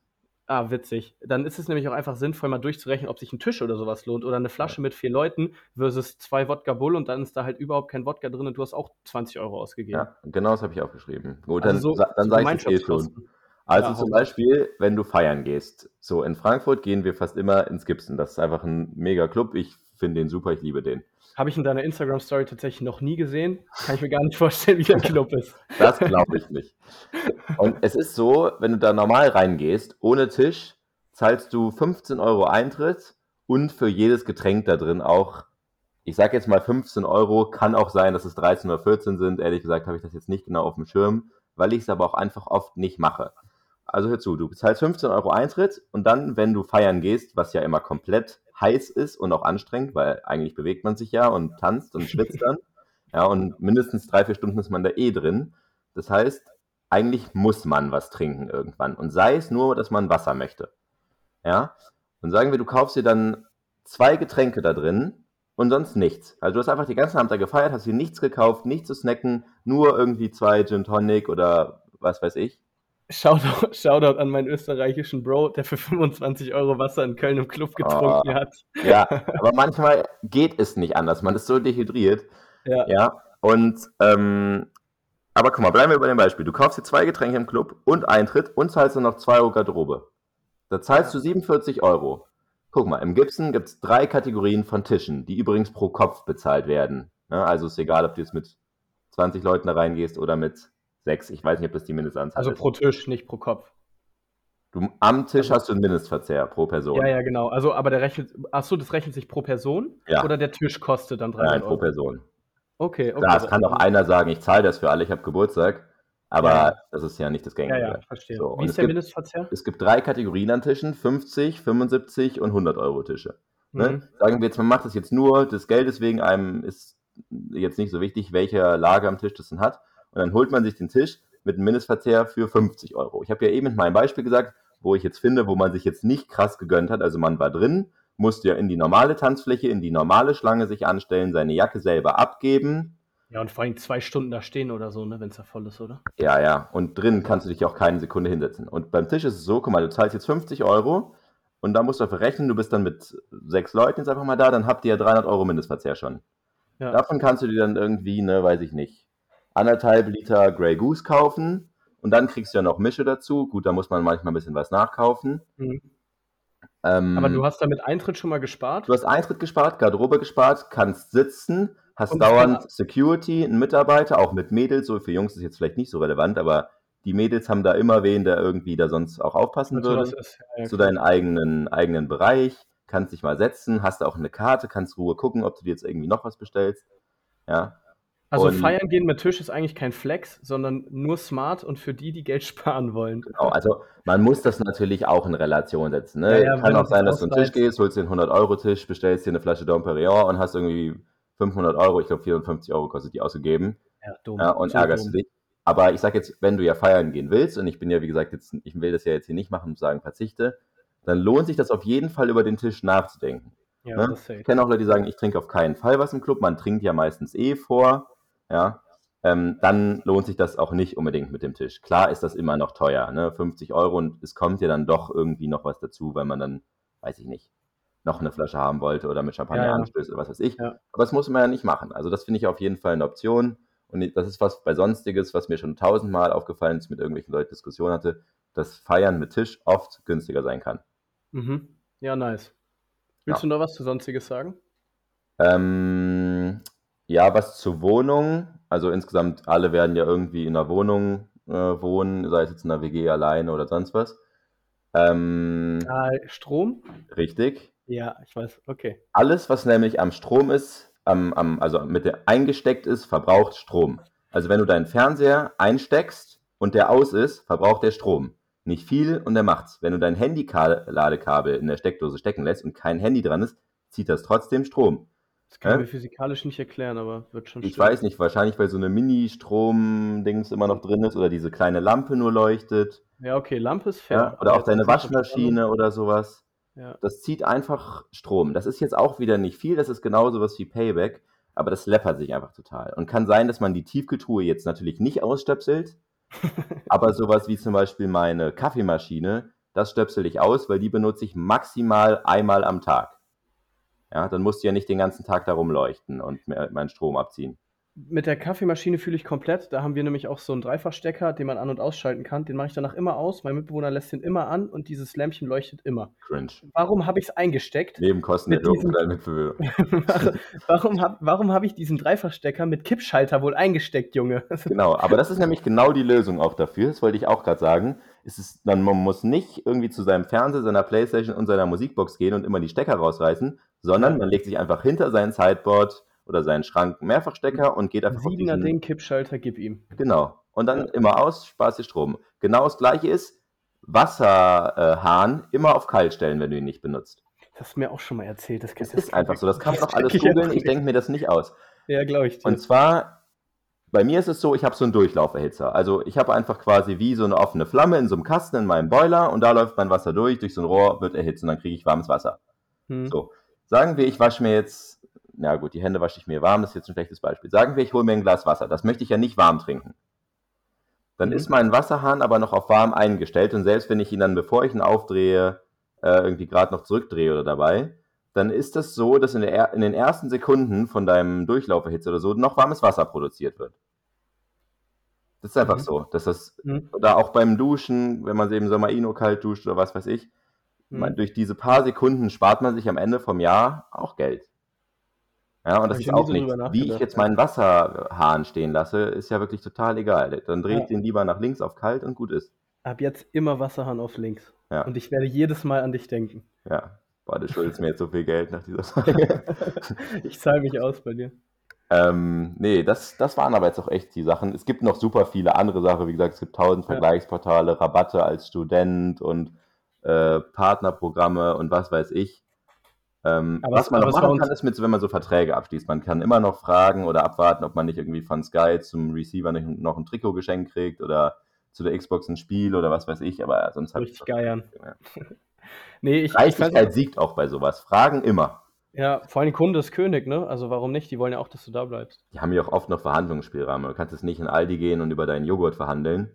Ah, witzig. Dann ist es nämlich auch einfach sinnvoll, mal durchzurechnen, ob sich ein Tisch oder sowas lohnt oder eine Flasche ja. mit vier Leuten versus zwei Wodka Bull und dann ist da halt überhaupt kein Wodka drin und du hast auch 20 Euro ausgegeben. Ja, genau das habe ich aufgeschrieben. Gut, also dann, so, dann sage ich es schon. Also ja, zum Beispiel, wenn du feiern gehst. So, in Frankfurt gehen wir fast immer ins Gibson. Das ist einfach ein mega Club. Ich finde den super, ich liebe den. Habe ich in deiner Instagram-Story tatsächlich noch nie gesehen. Kann ich mir gar nicht vorstellen, wie der Club ist. Das glaube ich nicht. Und es ist so, wenn du da normal reingehst, ohne Tisch, zahlst du 15 Euro Eintritt und für jedes Getränk da drin auch, ich sage jetzt mal 15 Euro, kann auch sein, dass es 13 oder 14 sind. Ehrlich gesagt habe ich das jetzt nicht genau auf dem Schirm, weil ich es aber auch einfach oft nicht mache. Also hör zu, du bezahlst 15 Euro Eintritt und dann, wenn du feiern gehst, was ja immer komplett heiß ist und auch anstrengend, weil eigentlich bewegt man sich ja und tanzt und schwitzt dann. Ja, und mindestens drei, vier Stunden ist man da eh drin. Das heißt, eigentlich muss man was trinken irgendwann. Und sei es nur, dass man Wasser möchte. Ja. Und sagen wir, du kaufst dir dann zwei Getränke da drin und sonst nichts. Also du hast einfach die ganze Abend da gefeiert, hast dir nichts gekauft, nichts zu snacken, nur irgendwie zwei Gin Tonic oder was weiß ich. Shoutout, Shoutout an meinen österreichischen Bro, der für 25 Euro Wasser in Köln im Club getrunken oh, hat. Ja, aber manchmal geht es nicht anders. Man ist so dehydriert. Ja. ja. Und, ähm, aber guck mal, bleiben wir bei dem Beispiel. Du kaufst dir zwei Getränke im Club und Eintritt und zahlst dann noch 2 Euro Garderobe. Da zahlst du 47 Euro. Guck mal, im Gibson gibt es drei Kategorien von Tischen, die übrigens pro Kopf bezahlt werden. Ja, also ist egal, ob du jetzt mit 20 Leuten da reingehst oder mit sechs. Ich weiß nicht, ob das die Mindestanzahl also ist. Also pro Tisch, nicht pro Kopf. Du, am Tisch also, hast du einen Mindestverzehr pro Person. Ja, ja, genau. Also, aber der rechnet, achso, das rechnet sich pro Person? Ja. Oder der Tisch kostet dann 300 Nein, pro Person. Okay, okay. Klar, es kann doch einer sagen, ich zahle das für alle, ich habe Geburtstag. Aber ja. das ist ja nicht das Gängige. Ja, ja, verstehe. So, Wie ist der gibt, Mindestverzehr? Es gibt drei Kategorien an Tischen, 50, 75 und 100 Euro Tische. Ne? Mhm. Sagen wir jetzt, man macht das jetzt nur des Geldes wegen einem, ist jetzt nicht so wichtig, welcher Lage am Tisch das denn hat. Und dann holt man sich den Tisch mit einem Mindestverzehr für 50 Euro. Ich habe ja eben mit meinem Beispiel gesagt, wo ich jetzt finde, wo man sich jetzt nicht krass gegönnt hat. Also man war drin, musste ja in die normale Tanzfläche, in die normale Schlange sich anstellen, seine Jacke selber abgeben. Ja, und vor allem zwei Stunden da stehen oder so, ne, wenn es da voll ist, oder? Ja, ja. Und drin kannst du dich auch keine Sekunde hinsetzen. Und beim Tisch ist es so, guck mal, du zahlst jetzt 50 Euro und da musst du dafür rechnen, du bist dann mit sechs Leuten jetzt einfach mal da, dann habt ihr ja 300 Euro Mindestverzehr schon. Ja. Davon kannst du dir dann irgendwie, ne, weiß ich nicht, anderthalb Liter Grey Goose kaufen und dann kriegst du ja noch Mische dazu. Gut, da muss man manchmal ein bisschen was nachkaufen. Mhm. Ähm, Aber du hast damit Eintritt schon mal gespart? Du hast Eintritt gespart, Garderobe gespart, kannst sitzen, hast und dauernd Security, einen Mitarbeiter, auch mit Mädels. So für Jungs ist jetzt vielleicht nicht so relevant, aber die Mädels haben da immer wen, der irgendwie da sonst auch aufpassen würde. Ist, ja, ja, zu deinem eigenen, eigenen Bereich, kannst dich mal setzen, hast auch eine Karte, kannst Ruhe gucken, ob du dir jetzt irgendwie noch was bestellst. Ja. Also und, feiern gehen mit Tisch ist eigentlich kein Flex, sondern nur smart und für die, die Geld sparen wollen. Genau, also man muss das natürlich auch in Relation setzen. Ne? Ja, ja, Kann auch sein, dass du einen Tisch gehst, holst dir einen 100-Euro-Tisch, bestellst dir eine Flasche Dom Perignon und hast irgendwie 500 Euro, ich glaube 54 Euro kostet die ausgegeben. Ja, dumm. Ja, und ärgerst dich. Aber ich sage jetzt, wenn du ja feiern gehen willst, und ich bin ja, wie gesagt, jetzt, ich will das ja jetzt hier nicht machen und sagen, verzichte, dann lohnt sich das auf jeden Fall über den Tisch nachzudenken. Ja, ne? Ich kenne auch Leute, die sagen, ich trinke auf keinen Fall was im Club. Man trinkt ja meistens eh vor ja, ähm, dann lohnt sich das auch nicht unbedingt mit dem Tisch. Klar ist das immer noch teuer, ne? 50 Euro und es kommt ja dann doch irgendwie noch was dazu, weil man dann, weiß ich nicht, noch eine Flasche haben wollte oder mit Champagner ja, ja. anstößt oder was weiß ich. Ja. Aber das muss man ja nicht machen. Also das finde ich auf jeden Fall eine Option. Und das ist was bei Sonstiges, was mir schon tausendmal aufgefallen ist, mit irgendwelchen Leuten Diskussionen hatte, dass Feiern mit Tisch oft günstiger sein kann. Mhm. Ja, nice. Willst du noch was zu Sonstiges sagen? Ähm, ja, was zur Wohnung. Also insgesamt alle werden ja irgendwie in einer Wohnung äh, wohnen, sei es jetzt in einer WG alleine oder sonst was. Ähm, äh, Strom? Richtig. Ja, ich weiß, okay. Alles, was nämlich am Strom ist, am, am, also mit der eingesteckt ist, verbraucht Strom. Also wenn du deinen Fernseher einsteckst und der aus ist, verbraucht der Strom. Nicht viel und der macht's. Wenn du dein Handy-Ladekabel in der Steckdose stecken lässt und kein Handy dran ist, zieht das trotzdem Strom. Das kann ich mir physikalisch nicht erklären, aber wird schon Ich stimmen. weiß nicht, wahrscheinlich weil so eine Mini-Strom-Dings immer noch drin ist oder diese kleine Lampe nur leuchtet. Ja, okay, Lampe ist fair. Ja, oder auch deine Waschmaschine oder sowas. Ja. Das zieht einfach Strom. Das ist jetzt auch wieder nicht viel, das ist genau sowas wie Payback, aber das läppert sich einfach total. Und kann sein, dass man die Tiefkühltruhe jetzt natürlich nicht ausstöpselt, aber sowas wie zum Beispiel meine Kaffeemaschine, das stöpsel ich aus, weil die benutze ich maximal einmal am Tag. Ja, dann musst du ja nicht den ganzen Tag darum leuchten und meinen Strom abziehen. Mit der Kaffeemaschine fühle ich komplett. Da haben wir nämlich auch so einen Dreifachstecker, den man an- und ausschalten kann. Den mache ich danach immer aus. Mein Mitbewohner lässt den immer an und dieses Lämpchen leuchtet immer. Cringe. Warum habe ich es eingesteckt? Nebenkostenerhöhung für deinen Mitbewohner. warum habe warum hab ich diesen Dreifachstecker mit Kippschalter wohl eingesteckt, Junge? genau, aber das ist nämlich genau die Lösung auch dafür. Das wollte ich auch gerade sagen. Es ist, man muss nicht irgendwie zu seinem Fernseher, seiner Playstation und seiner Musikbox gehen und immer die Stecker rausreißen, sondern man legt sich einfach hinter sein Sideboard oder seinen Schrank Mehrfachstecker und geht einfach Siebener auf diesen, Ding, Kippschalter, gib ihm. Genau. Und dann ja. immer aus, Spaß dir Strom. Genau das gleiche ist, Wasserhahn immer auf kalt stellen, wenn du ihn nicht benutzt. Das hast du mir auch schon mal erzählt. Das, das ist einfach so. Das kann man doch alles googeln. Ich denke mir das nicht aus. Ja, glaube ich. Dir. Und zwar, bei mir ist es so, ich habe so einen Durchlauferhitzer. Also ich habe einfach quasi wie so eine offene Flamme in so einem Kasten in meinem Boiler und da läuft mein Wasser durch, durch so ein Rohr wird erhitzt und dann kriege ich warmes Wasser. Hm. So, sagen wir, ich wasche mir jetzt, na gut, die Hände wasche ich mir warm, das ist jetzt ein schlechtes Beispiel. Sagen wir, ich hole mir ein Glas Wasser. Das möchte ich ja nicht warm trinken. Dann mhm. ist mein Wasserhahn aber noch auf warm eingestellt und selbst wenn ich ihn dann, bevor ich ihn aufdrehe, äh, irgendwie gerade noch zurückdrehe oder dabei, dann ist das so, dass in, der, in den ersten Sekunden von deinem Durchlauferhitze oder so noch warmes Wasser produziert wird. Das ist einfach mhm. so. Dass das, mhm. Oder auch beim Duschen, wenn man eben Sommer Ino kalt duscht oder was weiß ich, mhm. man, durch diese paar Sekunden spart man sich am Ende vom Jahr auch Geld. Ja, und das ist auch nichts. Wie ich jetzt meinen Wasserhahn stehen lasse, ist ja wirklich total egal. Dann drehe ich ja. den lieber nach links auf kalt und gut ist. Ab jetzt immer Wasserhahn auf links. Ja. Und ich werde jedes Mal an dich denken. Ja. Boah, du schuldest mir jetzt so viel Geld nach dieser Frage. ich zahle mich aus bei dir. Ähm, nee, das, das waren aber jetzt auch echt die Sachen. Es gibt noch super viele andere Sachen. Wie gesagt, es gibt tausend. Vergleichsportale, Rabatte als Student und äh, Partnerprogramme und was weiß ich. Ähm, was man noch machen kann, ist mit, wenn man so Verträge abschließt. Man kann immer noch fragen oder abwarten, ob man nicht irgendwie von Sky zum Receiver noch ein Trikot geschenkt kriegt oder zu der Xbox ein Spiel oder was weiß ich, aber sonst habe ich. Richtig geiern. nee, ich. Dreistigkeit siegt auch bei sowas. Fragen immer. Ja, vor allem Kunde ist König, ne? Also warum nicht? Die wollen ja auch, dass du da bleibst. Die haben ja auch oft noch Verhandlungsspielraum. Du kannst jetzt nicht in Aldi gehen und über deinen Joghurt verhandeln.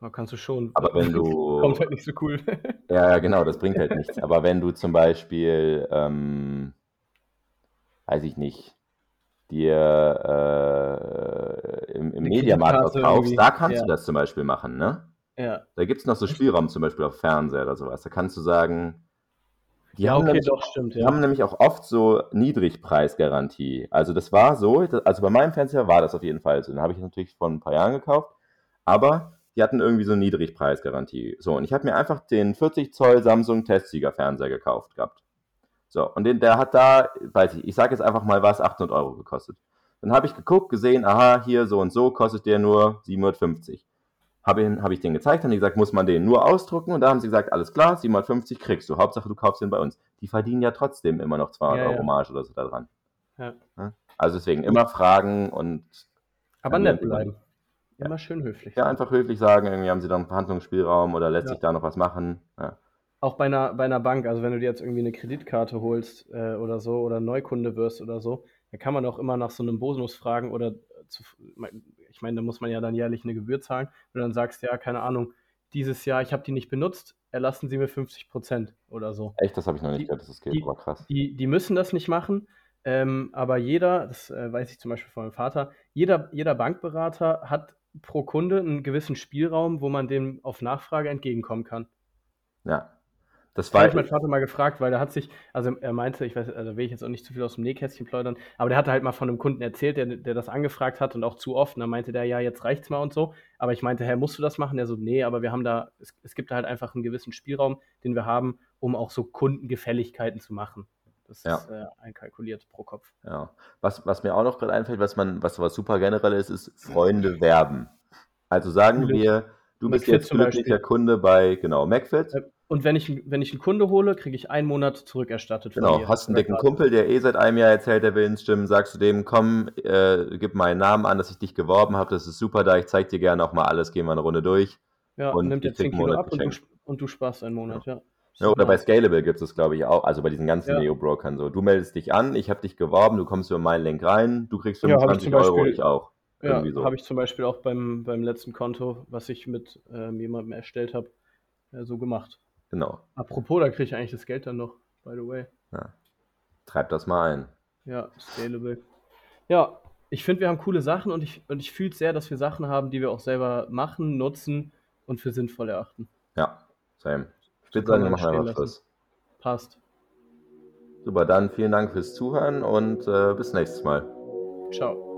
Da kannst du schon. Aber wenn du. Kommt halt nicht so cool. ja, genau, das bringt halt nichts. Aber wenn du zum Beispiel, ähm, weiß ich nicht, dir äh, im, im Mediamarkt was kaufst, da kannst ja. du das zum Beispiel machen, ne? Ja. Da gibt es noch so Spielraum, zum Beispiel auf Fernseher oder sowas. Da kannst du sagen, die ja, haben okay, doch, stimmt, ja. haben nämlich auch oft so Niedrigpreisgarantie. Also das war so, also bei meinem Fernseher war das auf jeden Fall so. Den habe ich natürlich vor ein paar Jahren gekauft, aber die hatten irgendwie so Niedrigpreisgarantie. So, und ich habe mir einfach den 40 Zoll Samsung Testsieger Fernseher gekauft gehabt. So, und den, der hat da, weiß ich, ich sage jetzt einfach mal was, 800 Euro gekostet. Dann habe ich geguckt, gesehen, aha, hier so und so kostet der nur 750. Habe hab ich den gezeigt, haben die gesagt, muss man den nur ausdrucken und da haben sie gesagt, alles klar, 750 kriegst du. Hauptsache, du kaufst den bei uns. Die verdienen ja trotzdem immer noch 200 ja, Euro Marge oder so da dran. Ja. Also deswegen immer fragen und. Aber nett bleiben. Immer schön höflich. Ja, einfach höflich sagen, irgendwie haben sie da einen Verhandlungsspielraum oder lässt sich da noch was machen. Ja. Auch bei einer, bei einer Bank, also wenn du dir jetzt irgendwie eine Kreditkarte holst äh, oder so oder Neukunde wirst oder so, da kann man auch immer nach so einem Bonus fragen oder zu, ich meine, da muss man ja dann jährlich eine Gebühr zahlen und dann sagst du ja, keine Ahnung, dieses Jahr, ich habe die nicht benutzt, erlassen Sie mir 50 Prozent oder so. Echt, das habe ich noch nicht die, gehört, das ist die, krass. Die, die müssen das nicht machen, ähm, aber jeder, das äh, weiß ich zum Beispiel von meinem Vater, jeder, jeder Bankberater hat pro Kunde einen gewissen Spielraum, wo man dem auf Nachfrage entgegenkommen kann. Ja. Das war ich mein Vater mal gefragt, weil er hat sich, also er meinte, ich weiß, also will ich jetzt auch nicht zu viel aus dem Nähkästchen plaudern, aber der hatte halt mal von einem Kunden erzählt, der, der das angefragt hat und auch zu oft. Und dann meinte der, ja, jetzt reicht's mal und so. Aber ich meinte, Herr, musst du das machen? Der so, nee, aber wir haben da, es, es gibt da halt einfach einen gewissen Spielraum, den wir haben, um auch so Kundengefälligkeiten zu machen. Das ja. ist äh, einkalkuliert pro Kopf. Ja. Was, was mir auch noch gerade einfällt, was man, was, was super generell ist, ist Freunde werben. Also sagen wir, du bist McFit jetzt glücklicher Kunde bei genau MacFit. Äh, und wenn ich, wenn ich einen Kunde hole, kriege ich einen Monat zurückerstattet. Genau, hast einen dicken Kumpel, der eh seit einem Jahr erzählt, der will ins Stimmen, sagst du dem, komm, äh, gib meinen Namen an, dass ich dich geworben habe, das ist super da, ich zeig dir gerne auch mal alles, gehen wir eine Runde durch. Ja, und nimmt dir 10 Kilo ab und du, und du, sparst einen Monat, ja. ja. Ja, oder bei Scalable gibt es, glaube ich, auch, also bei diesen ganzen ja. Neo-Brokern so. Du meldest dich an, ich habe dich geworben, du kommst über meinen Link rein, du kriegst 25 ja, Euro, Beispiel, ich auch. Ja, so. habe ich zum Beispiel auch beim, beim letzten Konto, was ich mit ähm, jemandem erstellt habe, äh, so gemacht. Genau. Apropos, da kriege ich eigentlich das Geld dann noch, by the way. Ja. Treib das mal ein. Ja, Scalable. Ja, ich finde, wir haben coole Sachen und ich, und ich fühle sehr, dass wir Sachen haben, die wir auch selber machen, nutzen und für sinnvoll erachten. Ja, same. Ich würde sagen, wir machen einfach Schluss. Passt. Super, dann vielen Dank fürs Zuhören und äh, bis nächstes Mal. Ciao.